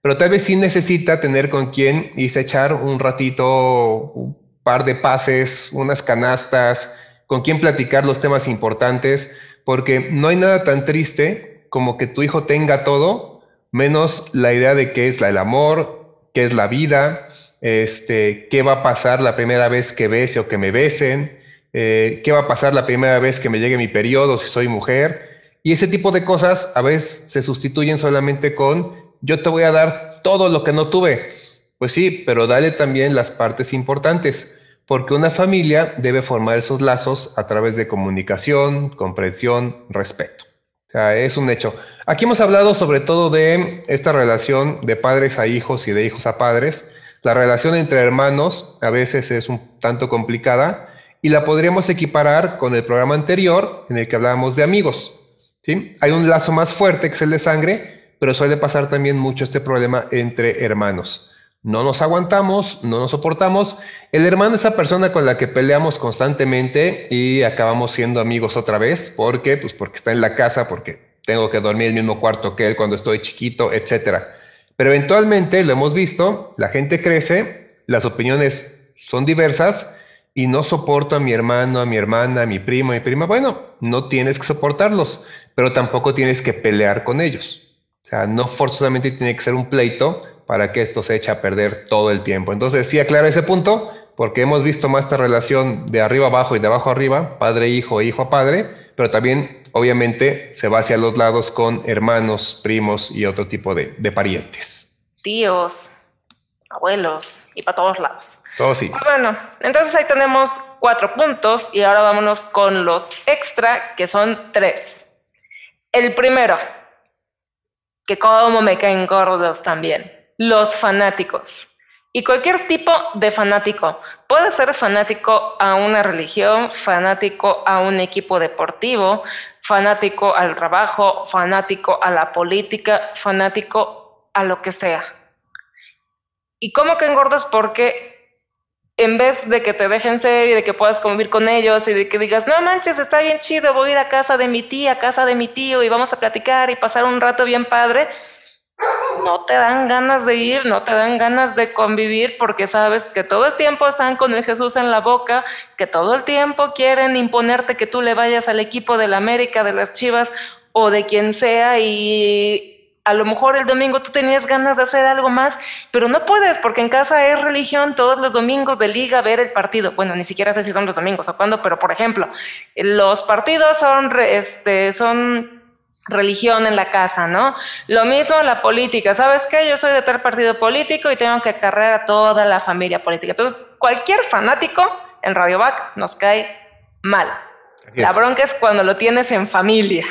pero tal vez sí necesita tener con quien irse a echar un ratito, un par de pases, unas canastas, con quien platicar los temas importantes, porque no hay nada tan triste como que tu hijo tenga todo, menos la idea de qué es el amor, qué es la vida, este, qué va a pasar la primera vez que bese o que me besen, eh, qué va a pasar la primera vez que me llegue mi periodo si soy mujer. Y ese tipo de cosas a veces se sustituyen solamente con yo te voy a dar todo lo que no tuve. Pues sí, pero dale también las partes importantes, porque una familia debe formar esos lazos a través de comunicación, comprensión, respeto. O sea, es un hecho. Aquí hemos hablado sobre todo de esta relación de padres a hijos y de hijos a padres. La relación entre hermanos a veces es un tanto complicada y la podríamos equiparar con el programa anterior en el que hablábamos de amigos. ¿sí? Hay un lazo más fuerte que es el de sangre, pero suele pasar también mucho este problema entre hermanos. No nos aguantamos, no nos soportamos. El hermano es esa persona con la que peleamos constantemente y acabamos siendo amigos otra vez. ¿Por qué? Pues porque está en la casa, porque tengo que dormir en el mismo cuarto que él cuando estoy chiquito, etc. Pero eventualmente, lo hemos visto, la gente crece, las opiniones son diversas y no soporto a mi hermano, a mi hermana, a mi primo, a mi prima, bueno, no tienes que soportarlos, pero tampoco tienes que pelear con ellos. O sea, no forzosamente tiene que ser un pleito para que esto se eche a perder todo el tiempo. Entonces, sí aclara ese punto, porque hemos visto más esta relación de arriba abajo y de abajo arriba, padre-hijo, hijo a padre, pero también, obviamente, se va hacia los lados con hermanos, primos y otro tipo de, de parientes. Tíos, abuelos y para todos lados. Todo sí. Bueno, entonces ahí tenemos cuatro puntos y ahora vámonos con los extra, que son tres. El primero, que como me caen gordos también, los fanáticos. Y cualquier tipo de fanático. Puede ser fanático a una religión, fanático a un equipo deportivo, fanático al trabajo, fanático a la política, fanático a lo que sea. ¿Y cómo que engordas? Porque en vez de que te dejen ser y de que puedas convivir con ellos y de que digas, no manches, está bien chido, voy a ir a casa de mi tía, a casa de mi tío y vamos a platicar y pasar un rato bien padre, no te dan ganas de ir, no te dan ganas de convivir porque sabes que todo el tiempo están con el Jesús en la boca, que todo el tiempo quieren imponerte que tú le vayas al equipo de la América, de las Chivas o de quien sea y a lo mejor el domingo tú tenías ganas de hacer algo más, pero no puedes porque en casa es religión todos los domingos de liga ver el partido. Bueno, ni siquiera sé si son los domingos o cuándo, pero por ejemplo, los partidos son, este, son religión en la casa, ¿no? Lo mismo la política. ¿Sabes qué? Yo soy de tal partido político y tengo que acarrear a toda la familia política. Entonces, cualquier fanático en Radio Back nos cae mal. La bronca es cuando lo tienes en familia.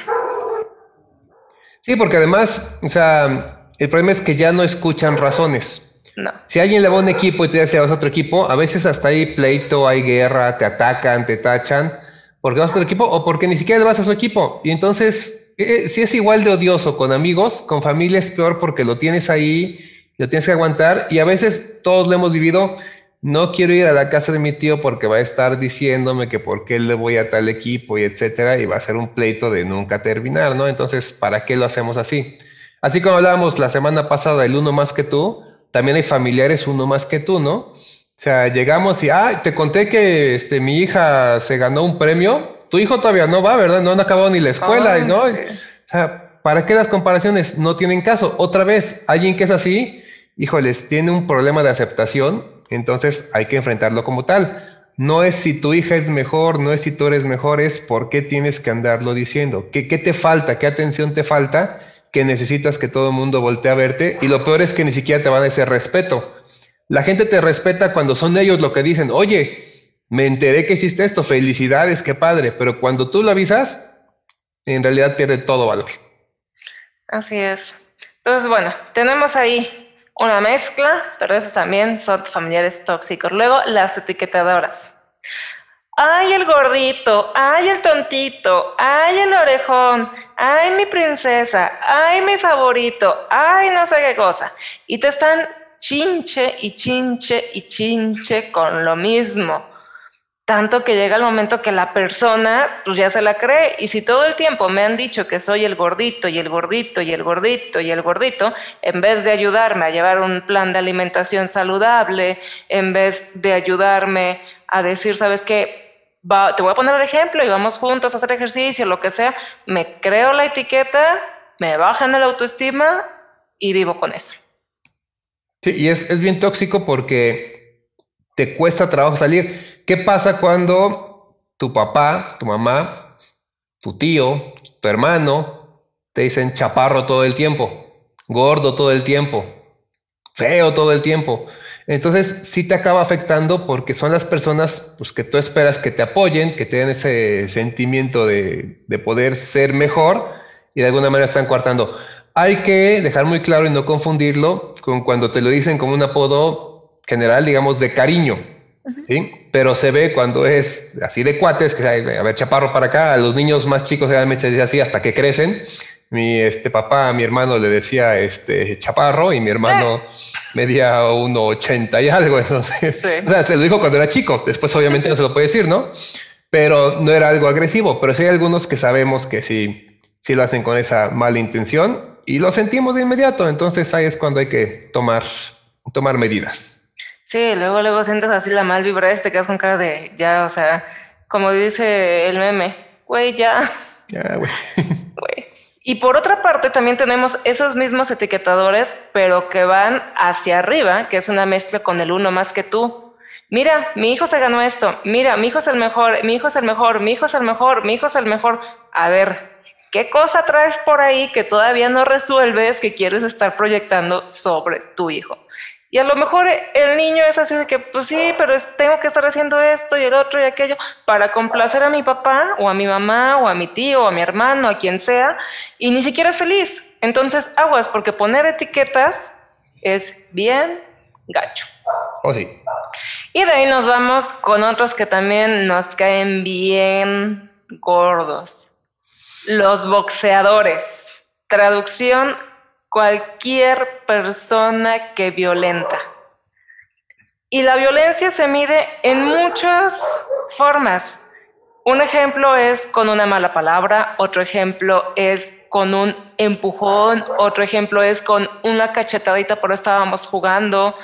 Sí, porque además, o sea, el problema es que ya no escuchan razones. No. Si alguien le va a un equipo y tú ya se vas a otro equipo, a veces hasta hay pleito, hay guerra, te atacan, te tachan, porque vas a otro equipo o porque ni siquiera le vas a su equipo. Y entonces, eh, si es igual de odioso con amigos, con familia es peor porque lo tienes ahí, lo tienes que aguantar y a veces todos lo hemos vivido no quiero ir a la casa de mi tío porque va a estar diciéndome que por qué le voy a tal equipo y etcétera, y va a ser un pleito de nunca terminar, ¿no? Entonces, ¿para qué lo hacemos así? Así como hablábamos la semana pasada, el uno más que tú, también hay familiares uno más que tú, ¿no? O sea, llegamos y, ah, te conté que este, mi hija se ganó un premio, tu hijo todavía no va, ¿verdad? No han acabado ni la escuela, ¿no? O sea, ¿para qué las comparaciones no tienen caso? Otra vez, alguien que es así, híjoles, tiene un problema de aceptación entonces hay que enfrentarlo como tal. No es si tu hija es mejor, no es si tú eres mejor, es por qué tienes que andarlo diciendo. ¿Qué, qué te falta? ¿Qué atención te falta? Que necesitas que todo el mundo voltee a verte. Y lo peor es que ni siquiera te van a ese respeto. La gente te respeta cuando son ellos lo que dicen. Oye, me enteré que hiciste esto. Felicidades, qué padre. Pero cuando tú lo avisas, en realidad pierde todo valor. Así es. Entonces, bueno, tenemos ahí una mezcla, pero esos también son familiares tóxicos. Luego, las etiquetadoras. Ay, el gordito, ay, el tontito, ay, el orejón, ay, mi princesa, ay, mi favorito, ay, no sé qué cosa. Y te están chinche y chinche y chinche con lo mismo. Tanto que llega el momento que la persona pues ya se la cree. Y si todo el tiempo me han dicho que soy el gordito y el gordito y el gordito y el gordito, en vez de ayudarme a llevar un plan de alimentación saludable, en vez de ayudarme a decir, ¿sabes qué? te voy a poner el ejemplo y vamos juntos a hacer ejercicio, lo que sea, me creo la etiqueta, me bajan el autoestima y vivo con eso. Sí, y es, es bien tóxico porque te cuesta trabajo salir ¿Qué pasa cuando tu papá, tu mamá, tu tío, tu hermano te dicen chaparro todo el tiempo, gordo todo el tiempo, feo todo el tiempo? Entonces sí te acaba afectando porque son las personas pues, que tú esperas que te apoyen, que te den ese sentimiento de, de poder ser mejor y de alguna manera están coartando. Hay que dejar muy claro y no confundirlo con cuando te lo dicen como un apodo general, digamos, de cariño. ¿sí? Pero se ve cuando es así de cuates, que a ver, chaparro para acá, a los niños más chicos realmente se dice así hasta que crecen. Mi este, papá a mi hermano le decía este, chaparro y mi hermano medía 1,80 y algo. Entonces, o sea, se lo dijo cuando era chico, después obviamente no se lo puede decir, ¿no? Pero no era algo agresivo, pero sí hay algunos que sabemos que sí, sí lo hacen con esa mala intención y lo sentimos de inmediato. Entonces ahí es cuando hay que tomar, tomar medidas. Sí, luego, luego sientes así la mal vibra y te quedas con cara de ya, o sea, como dice el meme, güey, ya. Ya, güey. Y por otra parte, también tenemos esos mismos etiquetadores, pero que van hacia arriba, que es una mezcla con el uno más que tú, Mira, mi hijo se ganó esto. Mira, mi hijo es el mejor, mi hijo es el mejor, mi hijo es el mejor, mi hijo es el mejor. A ver, ¿qué cosa traes por ahí que todavía no resuelves que quieres estar proyectando sobre tu hijo? Y a lo mejor el niño es así de que, pues sí, pero tengo que estar haciendo esto y el otro y aquello para complacer a mi papá o a mi mamá o a mi tío o a mi hermano, a quien sea, y ni siquiera es feliz. Entonces, aguas, porque poner etiquetas es bien gacho. Oh, sí. Y de ahí nos vamos con otros que también nos caen bien gordos. Los boxeadores. Traducción cualquier persona que violenta. Y la violencia se mide en muchas formas. Un ejemplo es con una mala palabra, otro ejemplo es con un empujón, otro ejemplo es con una cachetadita por estábamos jugando,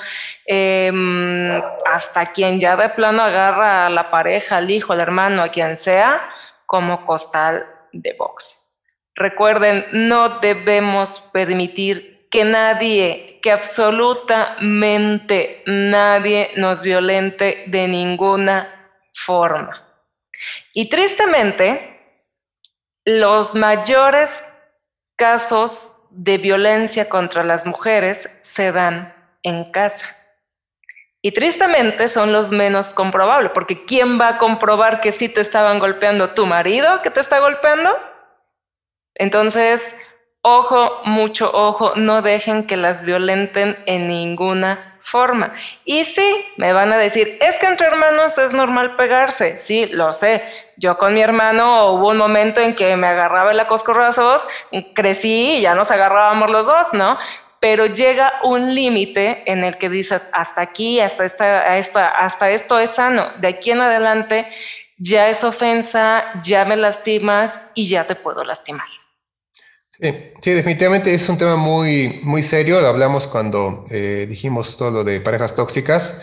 em, hasta quien ya de plano agarra a la pareja, al hijo, al hermano, a quien sea, como costal de box. Recuerden, no debemos permitir que nadie, que absolutamente nadie nos violente de ninguna forma. Y tristemente, los mayores casos de violencia contra las mujeres se dan en casa. Y tristemente son los menos comprobables, porque ¿quién va a comprobar que sí te estaban golpeando? ¿Tu marido que te está golpeando? Entonces, ojo, mucho ojo, no dejen que las violenten en ninguna forma. Y sí, me van a decir, es que entre hermanos es normal pegarse. Sí, lo sé. Yo con mi hermano hubo un momento en que me agarraba el acoscorrazos, crecí y ya nos agarrábamos los dos, ¿no? Pero llega un límite en el que dices, hasta aquí, hasta, esta, esta, hasta esto es sano. De aquí en adelante ya es ofensa, ya me lastimas y ya te puedo lastimar. Sí, definitivamente es un tema muy, muy serio. Lo hablamos cuando eh, dijimos todo lo de parejas tóxicas.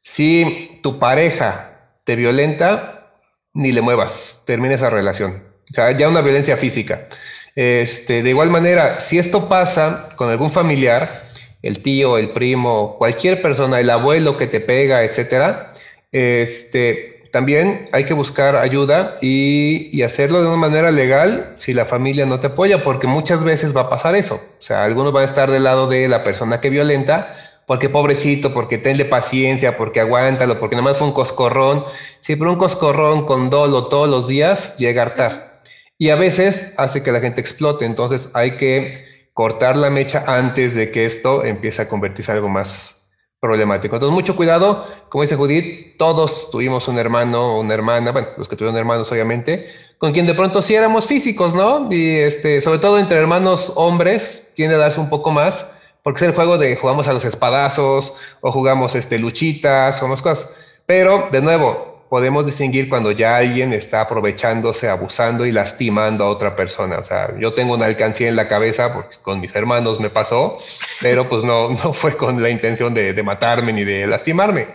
Si tu pareja te violenta, ni le muevas, termina esa relación. O sea, ya una violencia física. Este, de igual manera, si esto pasa con algún familiar, el tío, el primo, cualquier persona, el abuelo que te pega, etcétera, este, también hay que buscar ayuda y, hacerlo de una manera legal si la familia no te apoya, porque muchas veces va a pasar eso. O sea, algunos van a estar del lado de la persona que violenta, porque pobrecito, porque tenle paciencia, porque aguántalo, porque nada más fue un coscorrón. Sí, pero un coscorrón con dolo todos los días llega a hartar. Y a veces hace que la gente explote, entonces hay que cortar la mecha antes de que esto empiece a convertirse en algo más problemático. Entonces, mucho cuidado, como dice Judith, todos tuvimos un hermano o una hermana, bueno, los que tuvieron hermanos obviamente, con quien de pronto sí éramos físicos, ¿no? Y este, sobre todo entre hermanos hombres, tiende a darse un poco más, porque es el juego de jugamos a los espadazos o jugamos este, luchitas o más cosas. Pero, de nuevo, podemos distinguir cuando ya alguien está aprovechándose, abusando y lastimando a otra persona. O sea, yo tengo una alcancía en la cabeza porque con mis hermanos me pasó, pero pues no, no fue con la intención de, de matarme ni de lastimarme.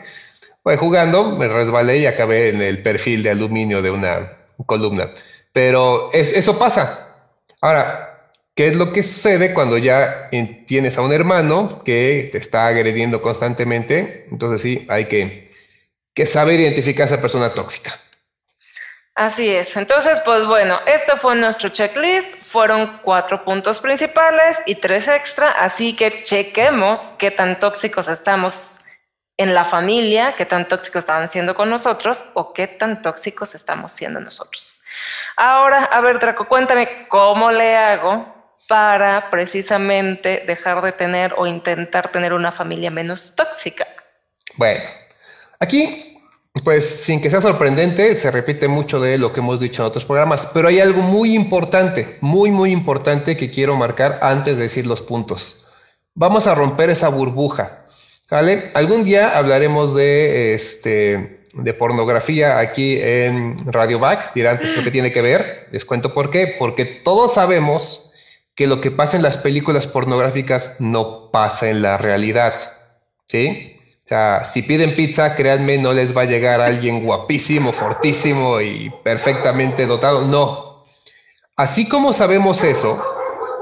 Fue jugando, me resbalé y acabé en el perfil de aluminio de una columna. Pero es, eso pasa. Ahora, ¿qué es lo que sucede cuando ya tienes a un hermano que te está agrediendo constantemente? Entonces sí, hay que que saber identificar a esa persona tóxica. Así es. Entonces, pues bueno, este fue nuestro checklist. Fueron cuatro puntos principales y tres extra, así que chequemos qué tan tóxicos estamos en la familia, qué tan tóxicos estaban siendo con nosotros o qué tan tóxicos estamos siendo nosotros. Ahora, a ver, Draco, cuéntame cómo le hago para precisamente dejar de tener o intentar tener una familia menos tóxica. Bueno, Aquí, pues sin que sea sorprendente, se repite mucho de lo que hemos dicho en otros programas, pero hay algo muy importante, muy, muy importante que quiero marcar antes de decir los puntos. Vamos a romper esa burbuja. Algún día hablaremos de, este, de pornografía aquí en Radio Back, dirán, pues, ¿qué tiene que ver? Les cuento por qué, porque todos sabemos que lo que pasa en las películas pornográficas no pasa en la realidad, ¿sí? O sea, si piden pizza, créanme, no les va a llegar alguien guapísimo, fortísimo y perfectamente dotado. No. Así como sabemos eso,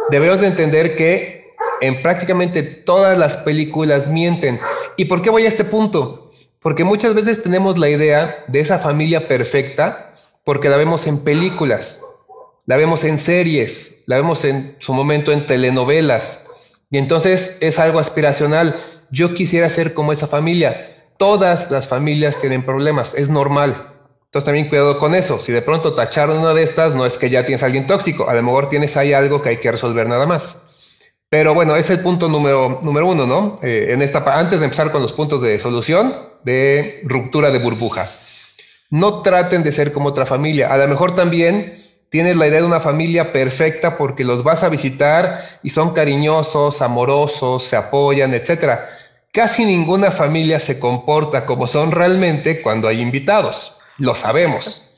debemos de entender que en prácticamente todas las películas mienten. ¿Y por qué voy a este punto? Porque muchas veces tenemos la idea de esa familia perfecta porque la vemos en películas, la vemos en series, la vemos en su momento en telenovelas. Y entonces es algo aspiracional. Yo quisiera ser como esa familia. Todas las familias tienen problemas, es normal. Entonces también cuidado con eso. Si de pronto tacharon una de estas, no es que ya tienes a alguien tóxico. A lo mejor tienes ahí algo que hay que resolver nada más. Pero bueno, es el punto número, número uno, ¿no? Eh, en esta, antes de empezar con los puntos de solución, de ruptura de burbuja. No traten de ser como otra familia. A lo mejor también tienes la idea de una familia perfecta porque los vas a visitar y son cariñosos, amorosos, se apoyan, etc. Casi ninguna familia se comporta como son realmente cuando hay invitados. Lo sabemos.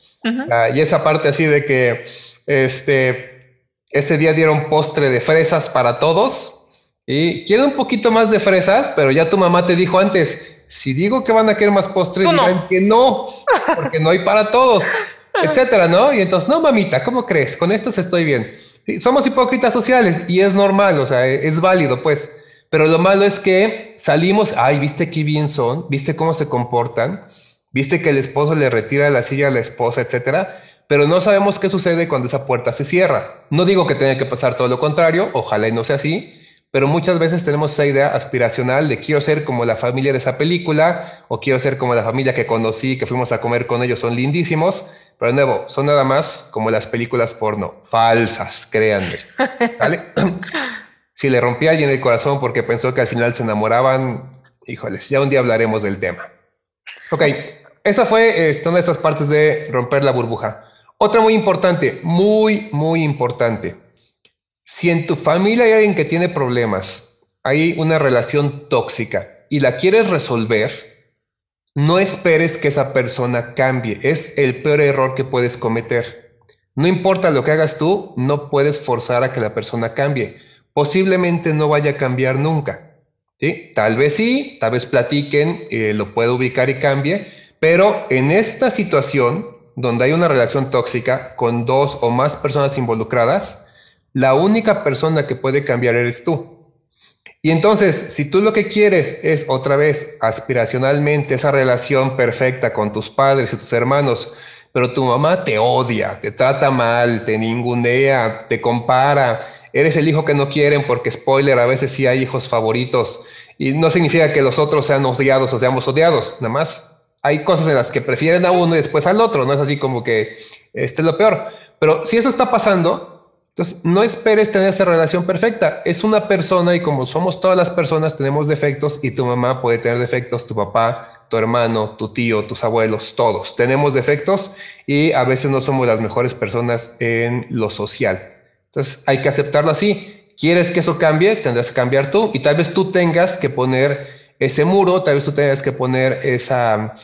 Ah, y esa parte así de que este, ese día dieron postre de fresas para todos y quieren un poquito más de fresas, pero ya tu mamá te dijo antes, si digo que van a querer más postres, digan que no, porque no hay para todos, etcétera, ¿no? Y entonces, no, mamita, ¿cómo crees? Con estos estoy bien. somos hipócritas sociales y es normal, o sea, es válido, pues. Pero lo malo es que salimos, ay, viste qué bien son, viste cómo se comportan, viste que el esposo le retira la silla a la esposa, etcétera. Pero no sabemos qué sucede cuando esa puerta se cierra. No digo que tenga que pasar todo lo contrario, ojalá y no sea así, pero muchas veces tenemos esa idea aspiracional de quiero ser como la familia de esa película o quiero ser como la familia que conocí, que fuimos a comer con ellos, son lindísimos, pero de nuevo, son nada más como las películas porno, falsas, créanme. ¿Vale? si le rompí a alguien el corazón porque pensó que al final se enamoraban, híjoles, ya un día hablaremos del tema. Ok, esa fue esta una de estas partes de romper la burbuja. Otra muy importante, muy, muy importante si en tu familia hay alguien que tiene problemas, hay una relación tóxica y la quieres resolver, no esperes que esa persona cambie. Es el peor error que puedes cometer. No importa lo que hagas tú, no puedes forzar a que la persona cambie. Posiblemente no vaya a cambiar nunca. ¿sí? Tal vez sí, tal vez platiquen, eh, lo pueda ubicar y cambie, pero en esta situación donde hay una relación tóxica con dos o más personas involucradas, la única persona que puede cambiar eres tú. Y entonces, si tú lo que quieres es otra vez aspiracionalmente esa relación perfecta con tus padres y tus hermanos, pero tu mamá te odia, te trata mal, te ningunea, te compara, eres el hijo que no quieren porque, spoiler, a veces sí hay hijos favoritos y no significa que los otros sean odiados o seamos odiados, nada más hay cosas en las que prefieren a uno y después al otro, no es así como que este es lo peor. Pero si eso está pasando, entonces, no esperes tener esa relación perfecta. Es una persona y como somos todas las personas, tenemos defectos y tu mamá puede tener defectos, tu papá, tu hermano, tu tío, tus abuelos, todos. Tenemos defectos y a veces no somos las mejores personas en lo social. Entonces, hay que aceptarlo así. ¿Quieres que eso cambie? Tendrás que cambiar tú y tal vez tú tengas que poner ese muro, tal vez tú tengas que poner esa,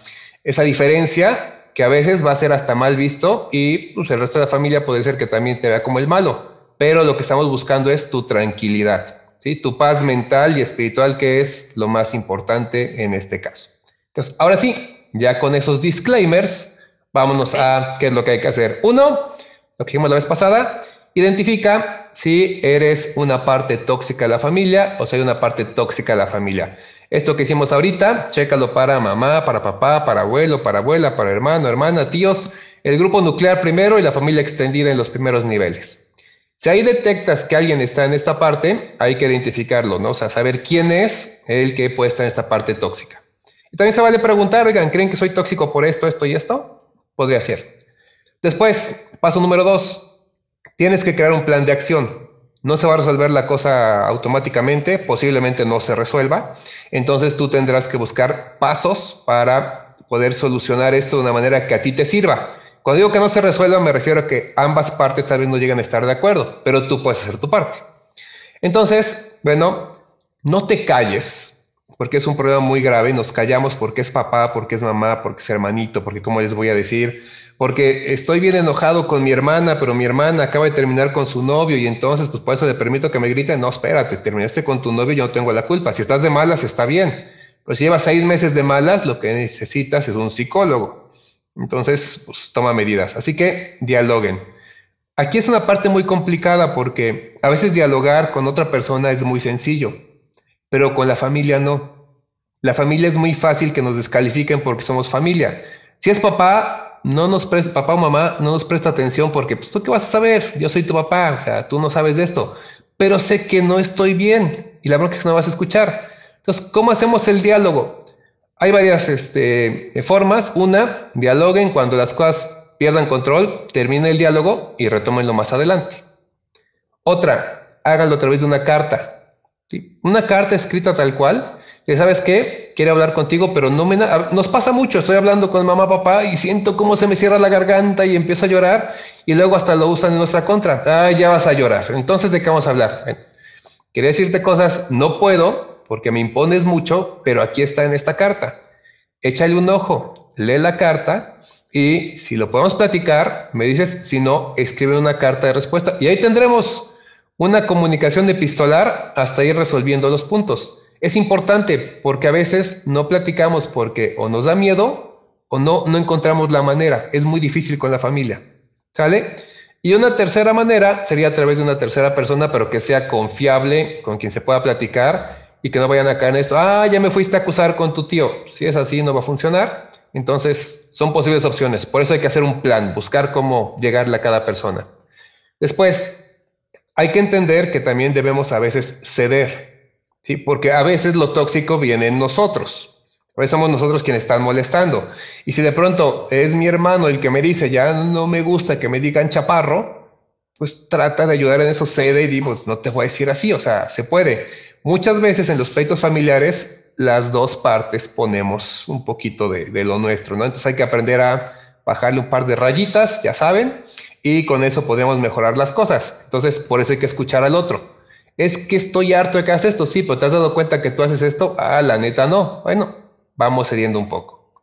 esa diferencia que a veces va a ser hasta mal visto y pues, el resto de la familia puede ser que también te vea como el malo, pero lo que estamos buscando es tu tranquilidad, ¿sí? tu paz mental y espiritual, que es lo más importante en este caso. Entonces, ahora sí, ya con esos disclaimers, vámonos a qué es lo que hay que hacer. Uno, lo que dijimos la vez pasada, identifica si eres una parte tóxica de la familia o si hay una parte tóxica de la familia. Esto que hicimos ahorita, chécalo para mamá, para papá, para abuelo, para abuela, para hermano, hermana, tíos, el grupo nuclear primero y la familia extendida en los primeros niveles. Si ahí detectas que alguien está en esta parte, hay que identificarlo, ¿no? O sea, saber quién es el que puede estar en esta parte tóxica. Y también se vale preguntar, oigan, ¿creen que soy tóxico por esto, esto y esto? Podría ser. Después, paso número dos, tienes que crear un plan de acción. No se va a resolver la cosa automáticamente, posiblemente no se resuelva. Entonces tú tendrás que buscar pasos para poder solucionar esto de una manera que a ti te sirva. Cuando digo que no se resuelva, me refiero a que ambas partes tal vez no llegan a estar de acuerdo, pero tú puedes hacer tu parte. Entonces, bueno, no te calles, porque es un problema muy grave. Nos callamos porque es papá, porque es mamá, porque es hermanito, porque cómo les voy a decir, porque estoy bien enojado con mi hermana, pero mi hermana acaba de terminar con su novio y entonces pues por eso le permito que me grite, no, espérate, terminaste con tu novio y yo no tengo la culpa. Si estás de malas, está bien. Pero si llevas seis meses de malas, lo que necesitas es un psicólogo. Entonces, pues toma medidas. Así que dialoguen. Aquí es una parte muy complicada porque a veces dialogar con otra persona es muy sencillo, pero con la familia no. La familia es muy fácil que nos descalifiquen porque somos familia. Si es papá, no nos presta, papá o mamá, no nos presta atención porque, pues, ¿tú qué vas a saber? Yo soy tu papá, o sea, tú no sabes de esto. Pero sé que no estoy bien y la verdad es que no vas a escuchar. Entonces, ¿cómo hacemos el diálogo? Hay varias este, formas. Una, dialoguen cuando las cosas pierdan control, termine el diálogo y retómenlo más adelante. Otra, háganlo a través de una carta. Una carta escrita tal cual sabes qué, quiere hablar contigo, pero no me... Nos pasa mucho, estoy hablando con mamá, papá y siento cómo se me cierra la garganta y empiezo a llorar y luego hasta lo usan en nuestra contra. Ah, ya vas a llorar. Entonces, ¿de qué vamos a hablar? quería decirte cosas, no puedo porque me impones mucho, pero aquí está en esta carta. Échale un ojo, lee la carta y si lo podemos platicar, me dices, si no, escribe una carta de respuesta y ahí tendremos una comunicación epistolar hasta ir resolviendo los puntos. Es importante porque a veces no platicamos porque o nos da miedo o no, no encontramos la manera. Es muy difícil con la familia. ¿Sale? Y una tercera manera sería a través de una tercera persona, pero que sea confiable, con quien se pueda platicar y que no vayan acá en esto. Ah, ya me fuiste a acusar con tu tío. Si es así, no va a funcionar. Entonces, son posibles opciones. Por eso hay que hacer un plan, buscar cómo llegarle a cada persona. Después, hay que entender que también debemos a veces ceder. ¿Sí? Porque a veces lo tóxico viene en nosotros. A veces somos nosotros quienes están molestando. Y si de pronto es mi hermano el que me dice, ya no me gusta que me digan chaparro, pues trata de ayudar en eso, cede y digo, no te voy a decir así, o sea, se puede. Muchas veces en los pleitos familiares, las dos partes ponemos un poquito de, de lo nuestro, ¿no? Entonces hay que aprender a bajarle un par de rayitas, ya saben, y con eso podemos mejorar las cosas. Entonces, por eso hay que escuchar al otro es que estoy harto de que hagas esto, sí, pero te has dado cuenta que tú haces esto, ah, la neta no. Bueno, vamos cediendo un poco.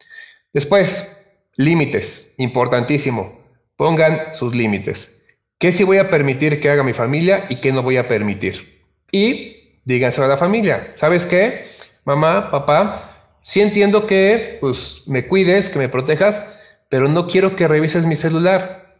Después, límites, importantísimo. Pongan sus límites. ¿Qué sí voy a permitir que haga mi familia y qué no voy a permitir? Y díganse a la familia, ¿sabes qué? Mamá, papá, sí entiendo que pues me cuides, que me protejas, pero no quiero que revises mi celular,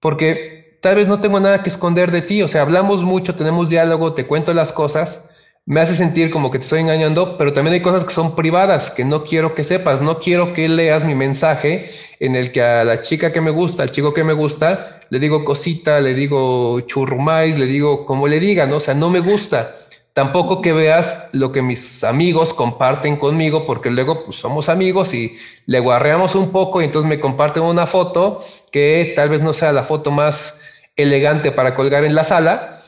porque tal vez no tengo nada que esconder de ti, o sea, hablamos mucho, tenemos diálogo, te cuento las cosas, me hace sentir como que te estoy engañando, pero también hay cosas que son privadas, que no quiero que sepas, no quiero que leas mi mensaje en el que a la chica que me gusta, al chico que me gusta, le digo cosita, le digo churrumais, le digo como le digan, ¿no? o sea, no me gusta. Tampoco que veas lo que mis amigos comparten conmigo, porque luego pues, somos amigos y le guarreamos un poco y entonces me comparten una foto que tal vez no sea la foto más elegante para colgar en la sala,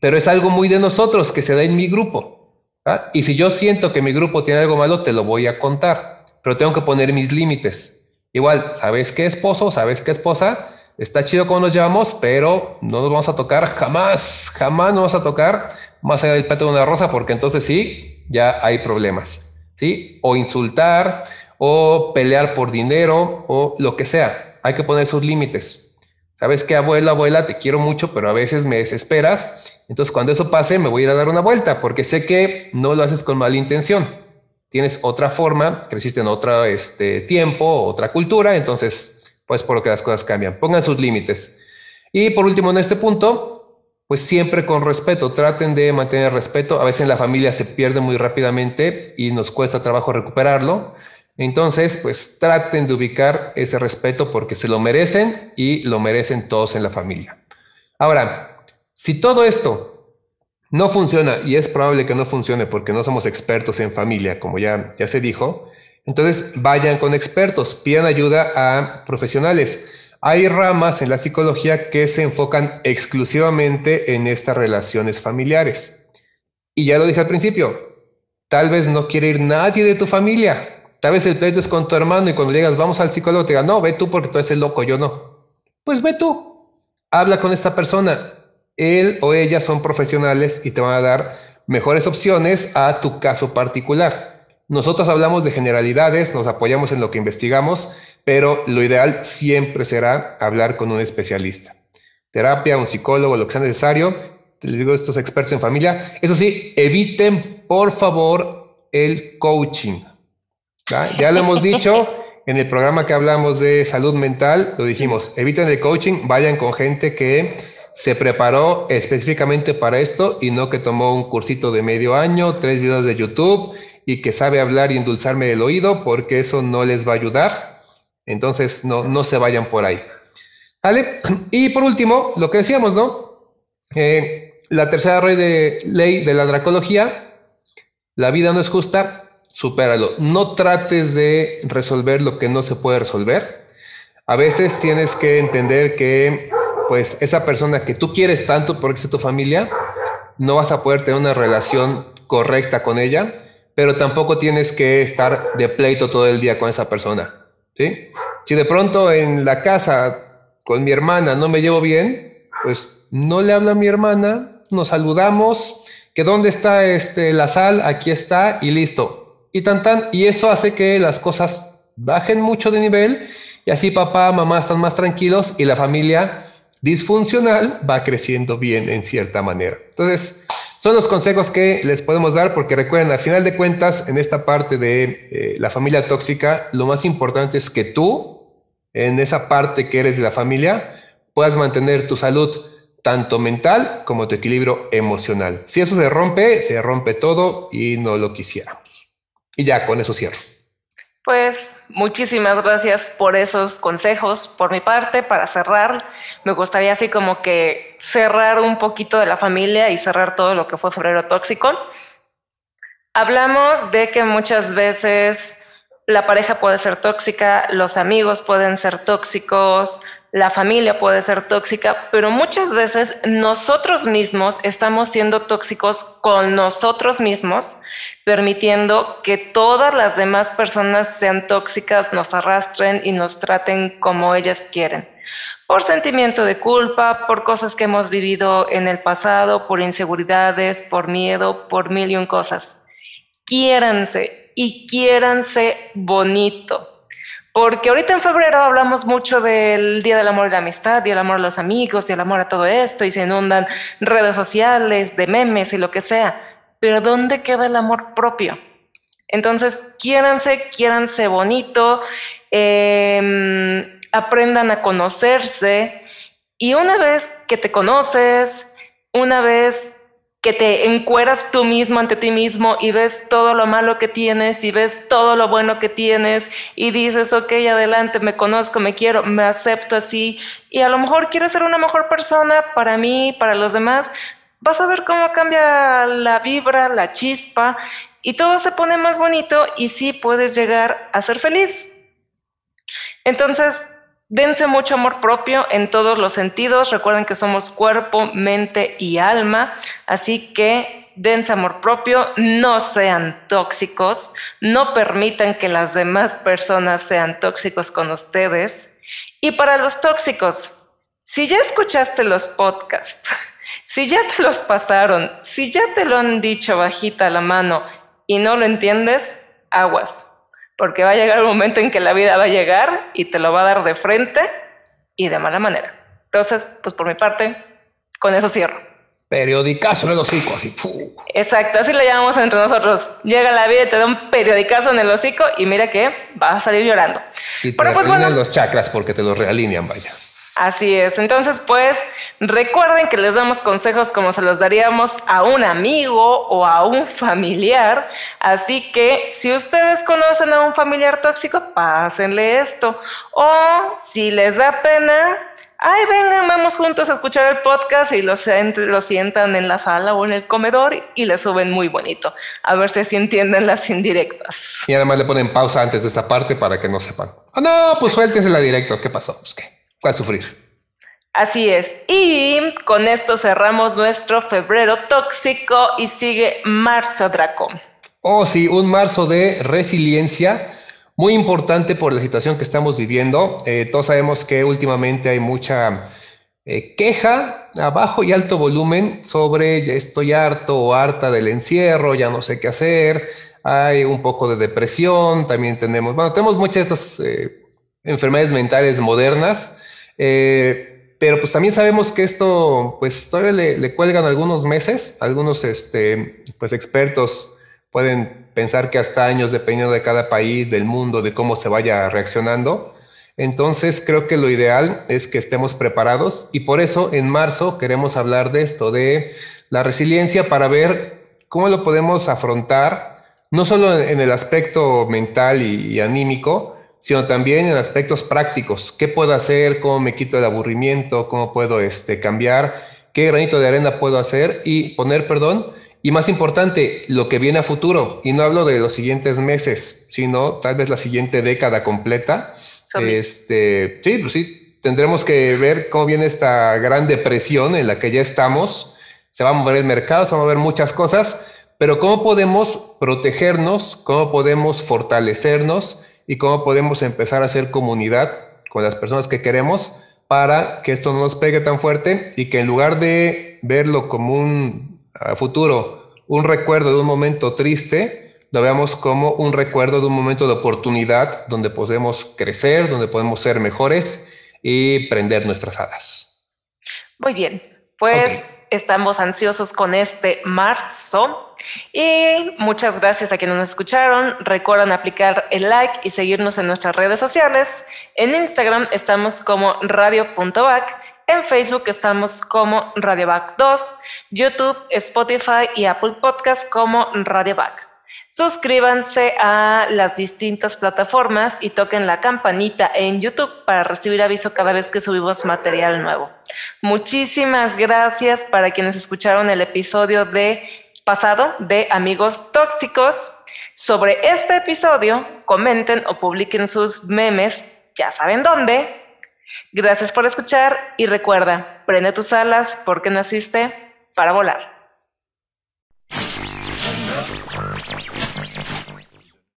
pero es algo muy de nosotros que se da en mi grupo. ¿ah? Y si yo siento que mi grupo tiene algo malo, te lo voy a contar, pero tengo que poner mis límites. Igual, ¿sabes qué esposo? ¿Sabes qué esposa? Está chido cómo nos llevamos, pero no nos vamos a tocar jamás, jamás nos vamos a tocar más allá del peto de una rosa, porque entonces sí, ya hay problemas. ¿Sí? O insultar, o pelear por dinero, o lo que sea. Hay que poner sus límites. ¿Sabes qué, abuela, abuela? Te quiero mucho, pero a veces me desesperas. Entonces, cuando eso pase, me voy a dar una vuelta, porque sé que no lo haces con mala intención. Tienes otra forma, creciste en otro este, tiempo, otra cultura, entonces, pues por lo que las cosas cambian. Pongan sus límites. Y por último, en este punto, pues siempre con respeto, traten de mantener respeto. A veces en la familia se pierde muy rápidamente y nos cuesta trabajo recuperarlo. Entonces, pues traten de ubicar ese respeto porque se lo merecen y lo merecen todos en la familia. Ahora, si todo esto no funciona, y es probable que no funcione porque no somos expertos en familia, como ya, ya se dijo, entonces vayan con expertos, pidan ayuda a profesionales. Hay ramas en la psicología que se enfocan exclusivamente en estas relaciones familiares. Y ya lo dije al principio, tal vez no quiere ir nadie de tu familia, Tal vez el pleito es con tu hermano y cuando llegas, vamos al psicólogo, te diga, no, ve tú porque tú eres el loco, yo no. Pues ve tú, habla con esta persona. Él o ella son profesionales y te van a dar mejores opciones a tu caso particular. Nosotros hablamos de generalidades, nos apoyamos en lo que investigamos, pero lo ideal siempre será hablar con un especialista. Terapia, un psicólogo, lo que sea necesario. Les digo estos expertos en familia. Eso sí, eviten por favor el coaching. Ya lo hemos dicho en el programa que hablamos de salud mental, lo dijimos, eviten el coaching, vayan con gente que se preparó específicamente para esto y no que tomó un cursito de medio año, tres videos de YouTube y que sabe hablar y endulzarme el oído porque eso no les va a ayudar. Entonces no, no se vayan por ahí. Y por último, lo que decíamos, ¿no? Eh, la tercera ley de, ley de la dracología, la vida no es justa, supéralo. No trates de resolver lo que no se puede resolver. A veces tienes que entender que pues esa persona que tú quieres tanto porque es tu familia, no vas a poder tener una relación correcta con ella, pero tampoco tienes que estar de pleito todo el día con esa persona. ¿sí? Si de pronto en la casa con mi hermana no me llevo bien, pues no le hablo a mi hermana, nos saludamos, que dónde está este, la sal, aquí está y listo. Y tan tan, y eso hace que las cosas bajen mucho de nivel y así papá, mamá están más tranquilos y la familia disfuncional va creciendo bien en cierta manera. Entonces, son los consejos que les podemos dar porque recuerden, al final de cuentas, en esta parte de eh, la familia tóxica, lo más importante es que tú, en esa parte que eres de la familia, puedas mantener tu salud tanto mental como tu equilibrio emocional. Si eso se rompe, se rompe todo y no lo quisiéramos. Y ya, con eso cierro. Pues muchísimas gracias por esos consejos. Por mi parte, para cerrar, me gustaría así como que cerrar un poquito de la familia y cerrar todo lo que fue febrero tóxico. Hablamos de que muchas veces la pareja puede ser tóxica, los amigos pueden ser tóxicos, la familia puede ser tóxica, pero muchas veces nosotros mismos estamos siendo tóxicos con nosotros mismos, permitiendo que todas las demás personas sean tóxicas, nos arrastren y nos traten como ellas quieren. Por sentimiento de culpa, por cosas que hemos vivido en el pasado, por inseguridades, por miedo, por mil y un cosas. Quiéranse y quiéranse bonito porque ahorita en febrero hablamos mucho del Día del Amor y la Amistad, Día del Amor a los amigos y el amor a todo esto, y se inundan redes sociales de memes y lo que sea. Pero ¿dónde queda el amor propio? Entonces, quiéranse, quiéranse bonito, em, aprendan a conocerse, y una vez que te conoces, una vez que te encueras tú mismo ante ti mismo y ves todo lo malo que tienes y ves todo lo bueno que tienes y dices, ok, adelante, me conozco, me quiero, me acepto así y a lo mejor quieres ser una mejor persona para mí, para los demás, vas a ver cómo cambia la vibra, la chispa y todo se pone más bonito y sí puedes llegar a ser feliz. Entonces, Dense mucho amor propio en todos los sentidos. Recuerden que somos cuerpo, mente y alma. Así que dense amor propio. No sean tóxicos. No permitan que las demás personas sean tóxicos con ustedes. Y para los tóxicos, si ya escuchaste los podcasts, si ya te los pasaron, si ya te lo han dicho bajita la mano y no lo entiendes, aguas porque va a llegar un momento en que la vida va a llegar y te lo va a dar de frente y de mala manera. Entonces, pues por mi parte, con eso cierro. Periodicazo en el hocico, así. Exacto, así le llamamos entre nosotros. Llega la vida y te da un periodicazo en el hocico y mira que vas a salir llorando. Y te Pero pues los chakras porque te los realinean, vaya. Así es. Entonces, pues recuerden que les damos consejos como se los daríamos a un amigo o a un familiar. Así que si ustedes conocen a un familiar tóxico, pásenle esto. O si les da pena, ay, vengan, vamos juntos a escuchar el podcast y lo, lo sientan en la sala o en el comedor y le suben muy bonito. A ver si entienden las indirectas. Y además le ponen pausa antes de esta parte para que no sepan. Ah, no, pues suéltensela directo. ¿Qué pasó? Pues qué a sufrir. Así es. Y con esto cerramos nuestro febrero tóxico y sigue marzo Draco. Oh, sí, un marzo de resiliencia muy importante por la situación que estamos viviendo. Eh, todos sabemos que últimamente hay mucha eh, queja a bajo y alto volumen sobre ya estoy harto o harta del encierro, ya no sé qué hacer. Hay un poco de depresión, también tenemos, bueno, tenemos muchas de estas eh, enfermedades mentales modernas eh, pero pues también sabemos que esto, pues todavía le, cuelgan algunos meses, algunos este, pues expertos pueden pensar que hasta años, dependiendo de cada país, del mundo, de cómo se vaya reaccionando. Entonces creo que lo ideal es que estemos preparados y por eso en marzo queremos hablar de esto, de la resiliencia para ver cómo lo podemos afrontar no solo en el aspecto mental y, anímico, sino también en aspectos prácticos. ¿Qué puedo hacer? ¿Cómo me quito el aburrimiento? ¿Cómo puedo este, cambiar? ¿Qué granito de arena puedo hacer? Y poner, perdón, y más importante, lo que viene a futuro. Y no hablo de los siguientes meses, sino tal vez la siguiente década completa. Este, sí, pues sí, tendremos que ver cómo viene esta gran depresión en la que ya estamos. Se va a mover el mercado, se van a mover muchas cosas, pero cómo podemos protegernos, cómo podemos fortalecernos y cómo podemos empezar a hacer comunidad con las personas que queremos para que esto no nos pegue tan fuerte y que en lugar de verlo como un futuro, un recuerdo de un momento triste, lo veamos como un recuerdo de un momento de oportunidad donde podemos crecer, donde podemos ser mejores y prender nuestras alas. Muy bien, pues estamos ansiosos con este marzo y muchas gracias a quienes nos escucharon. Recuerden aplicar el like y seguirnos en nuestras redes sociales. En Instagram estamos como radio.back, en Facebook estamos como radioback 2, YouTube, Spotify y Apple Podcast como radioback. Suscríbanse a las distintas plataformas y toquen la campanita en YouTube para recibir aviso cada vez que subimos material nuevo. Muchísimas gracias para quienes escucharon el episodio de pasado de Amigos Tóxicos. Sobre este episodio, comenten o publiquen sus memes, ya saben dónde. Gracias por escuchar y recuerda, prende tus alas porque naciste para volar.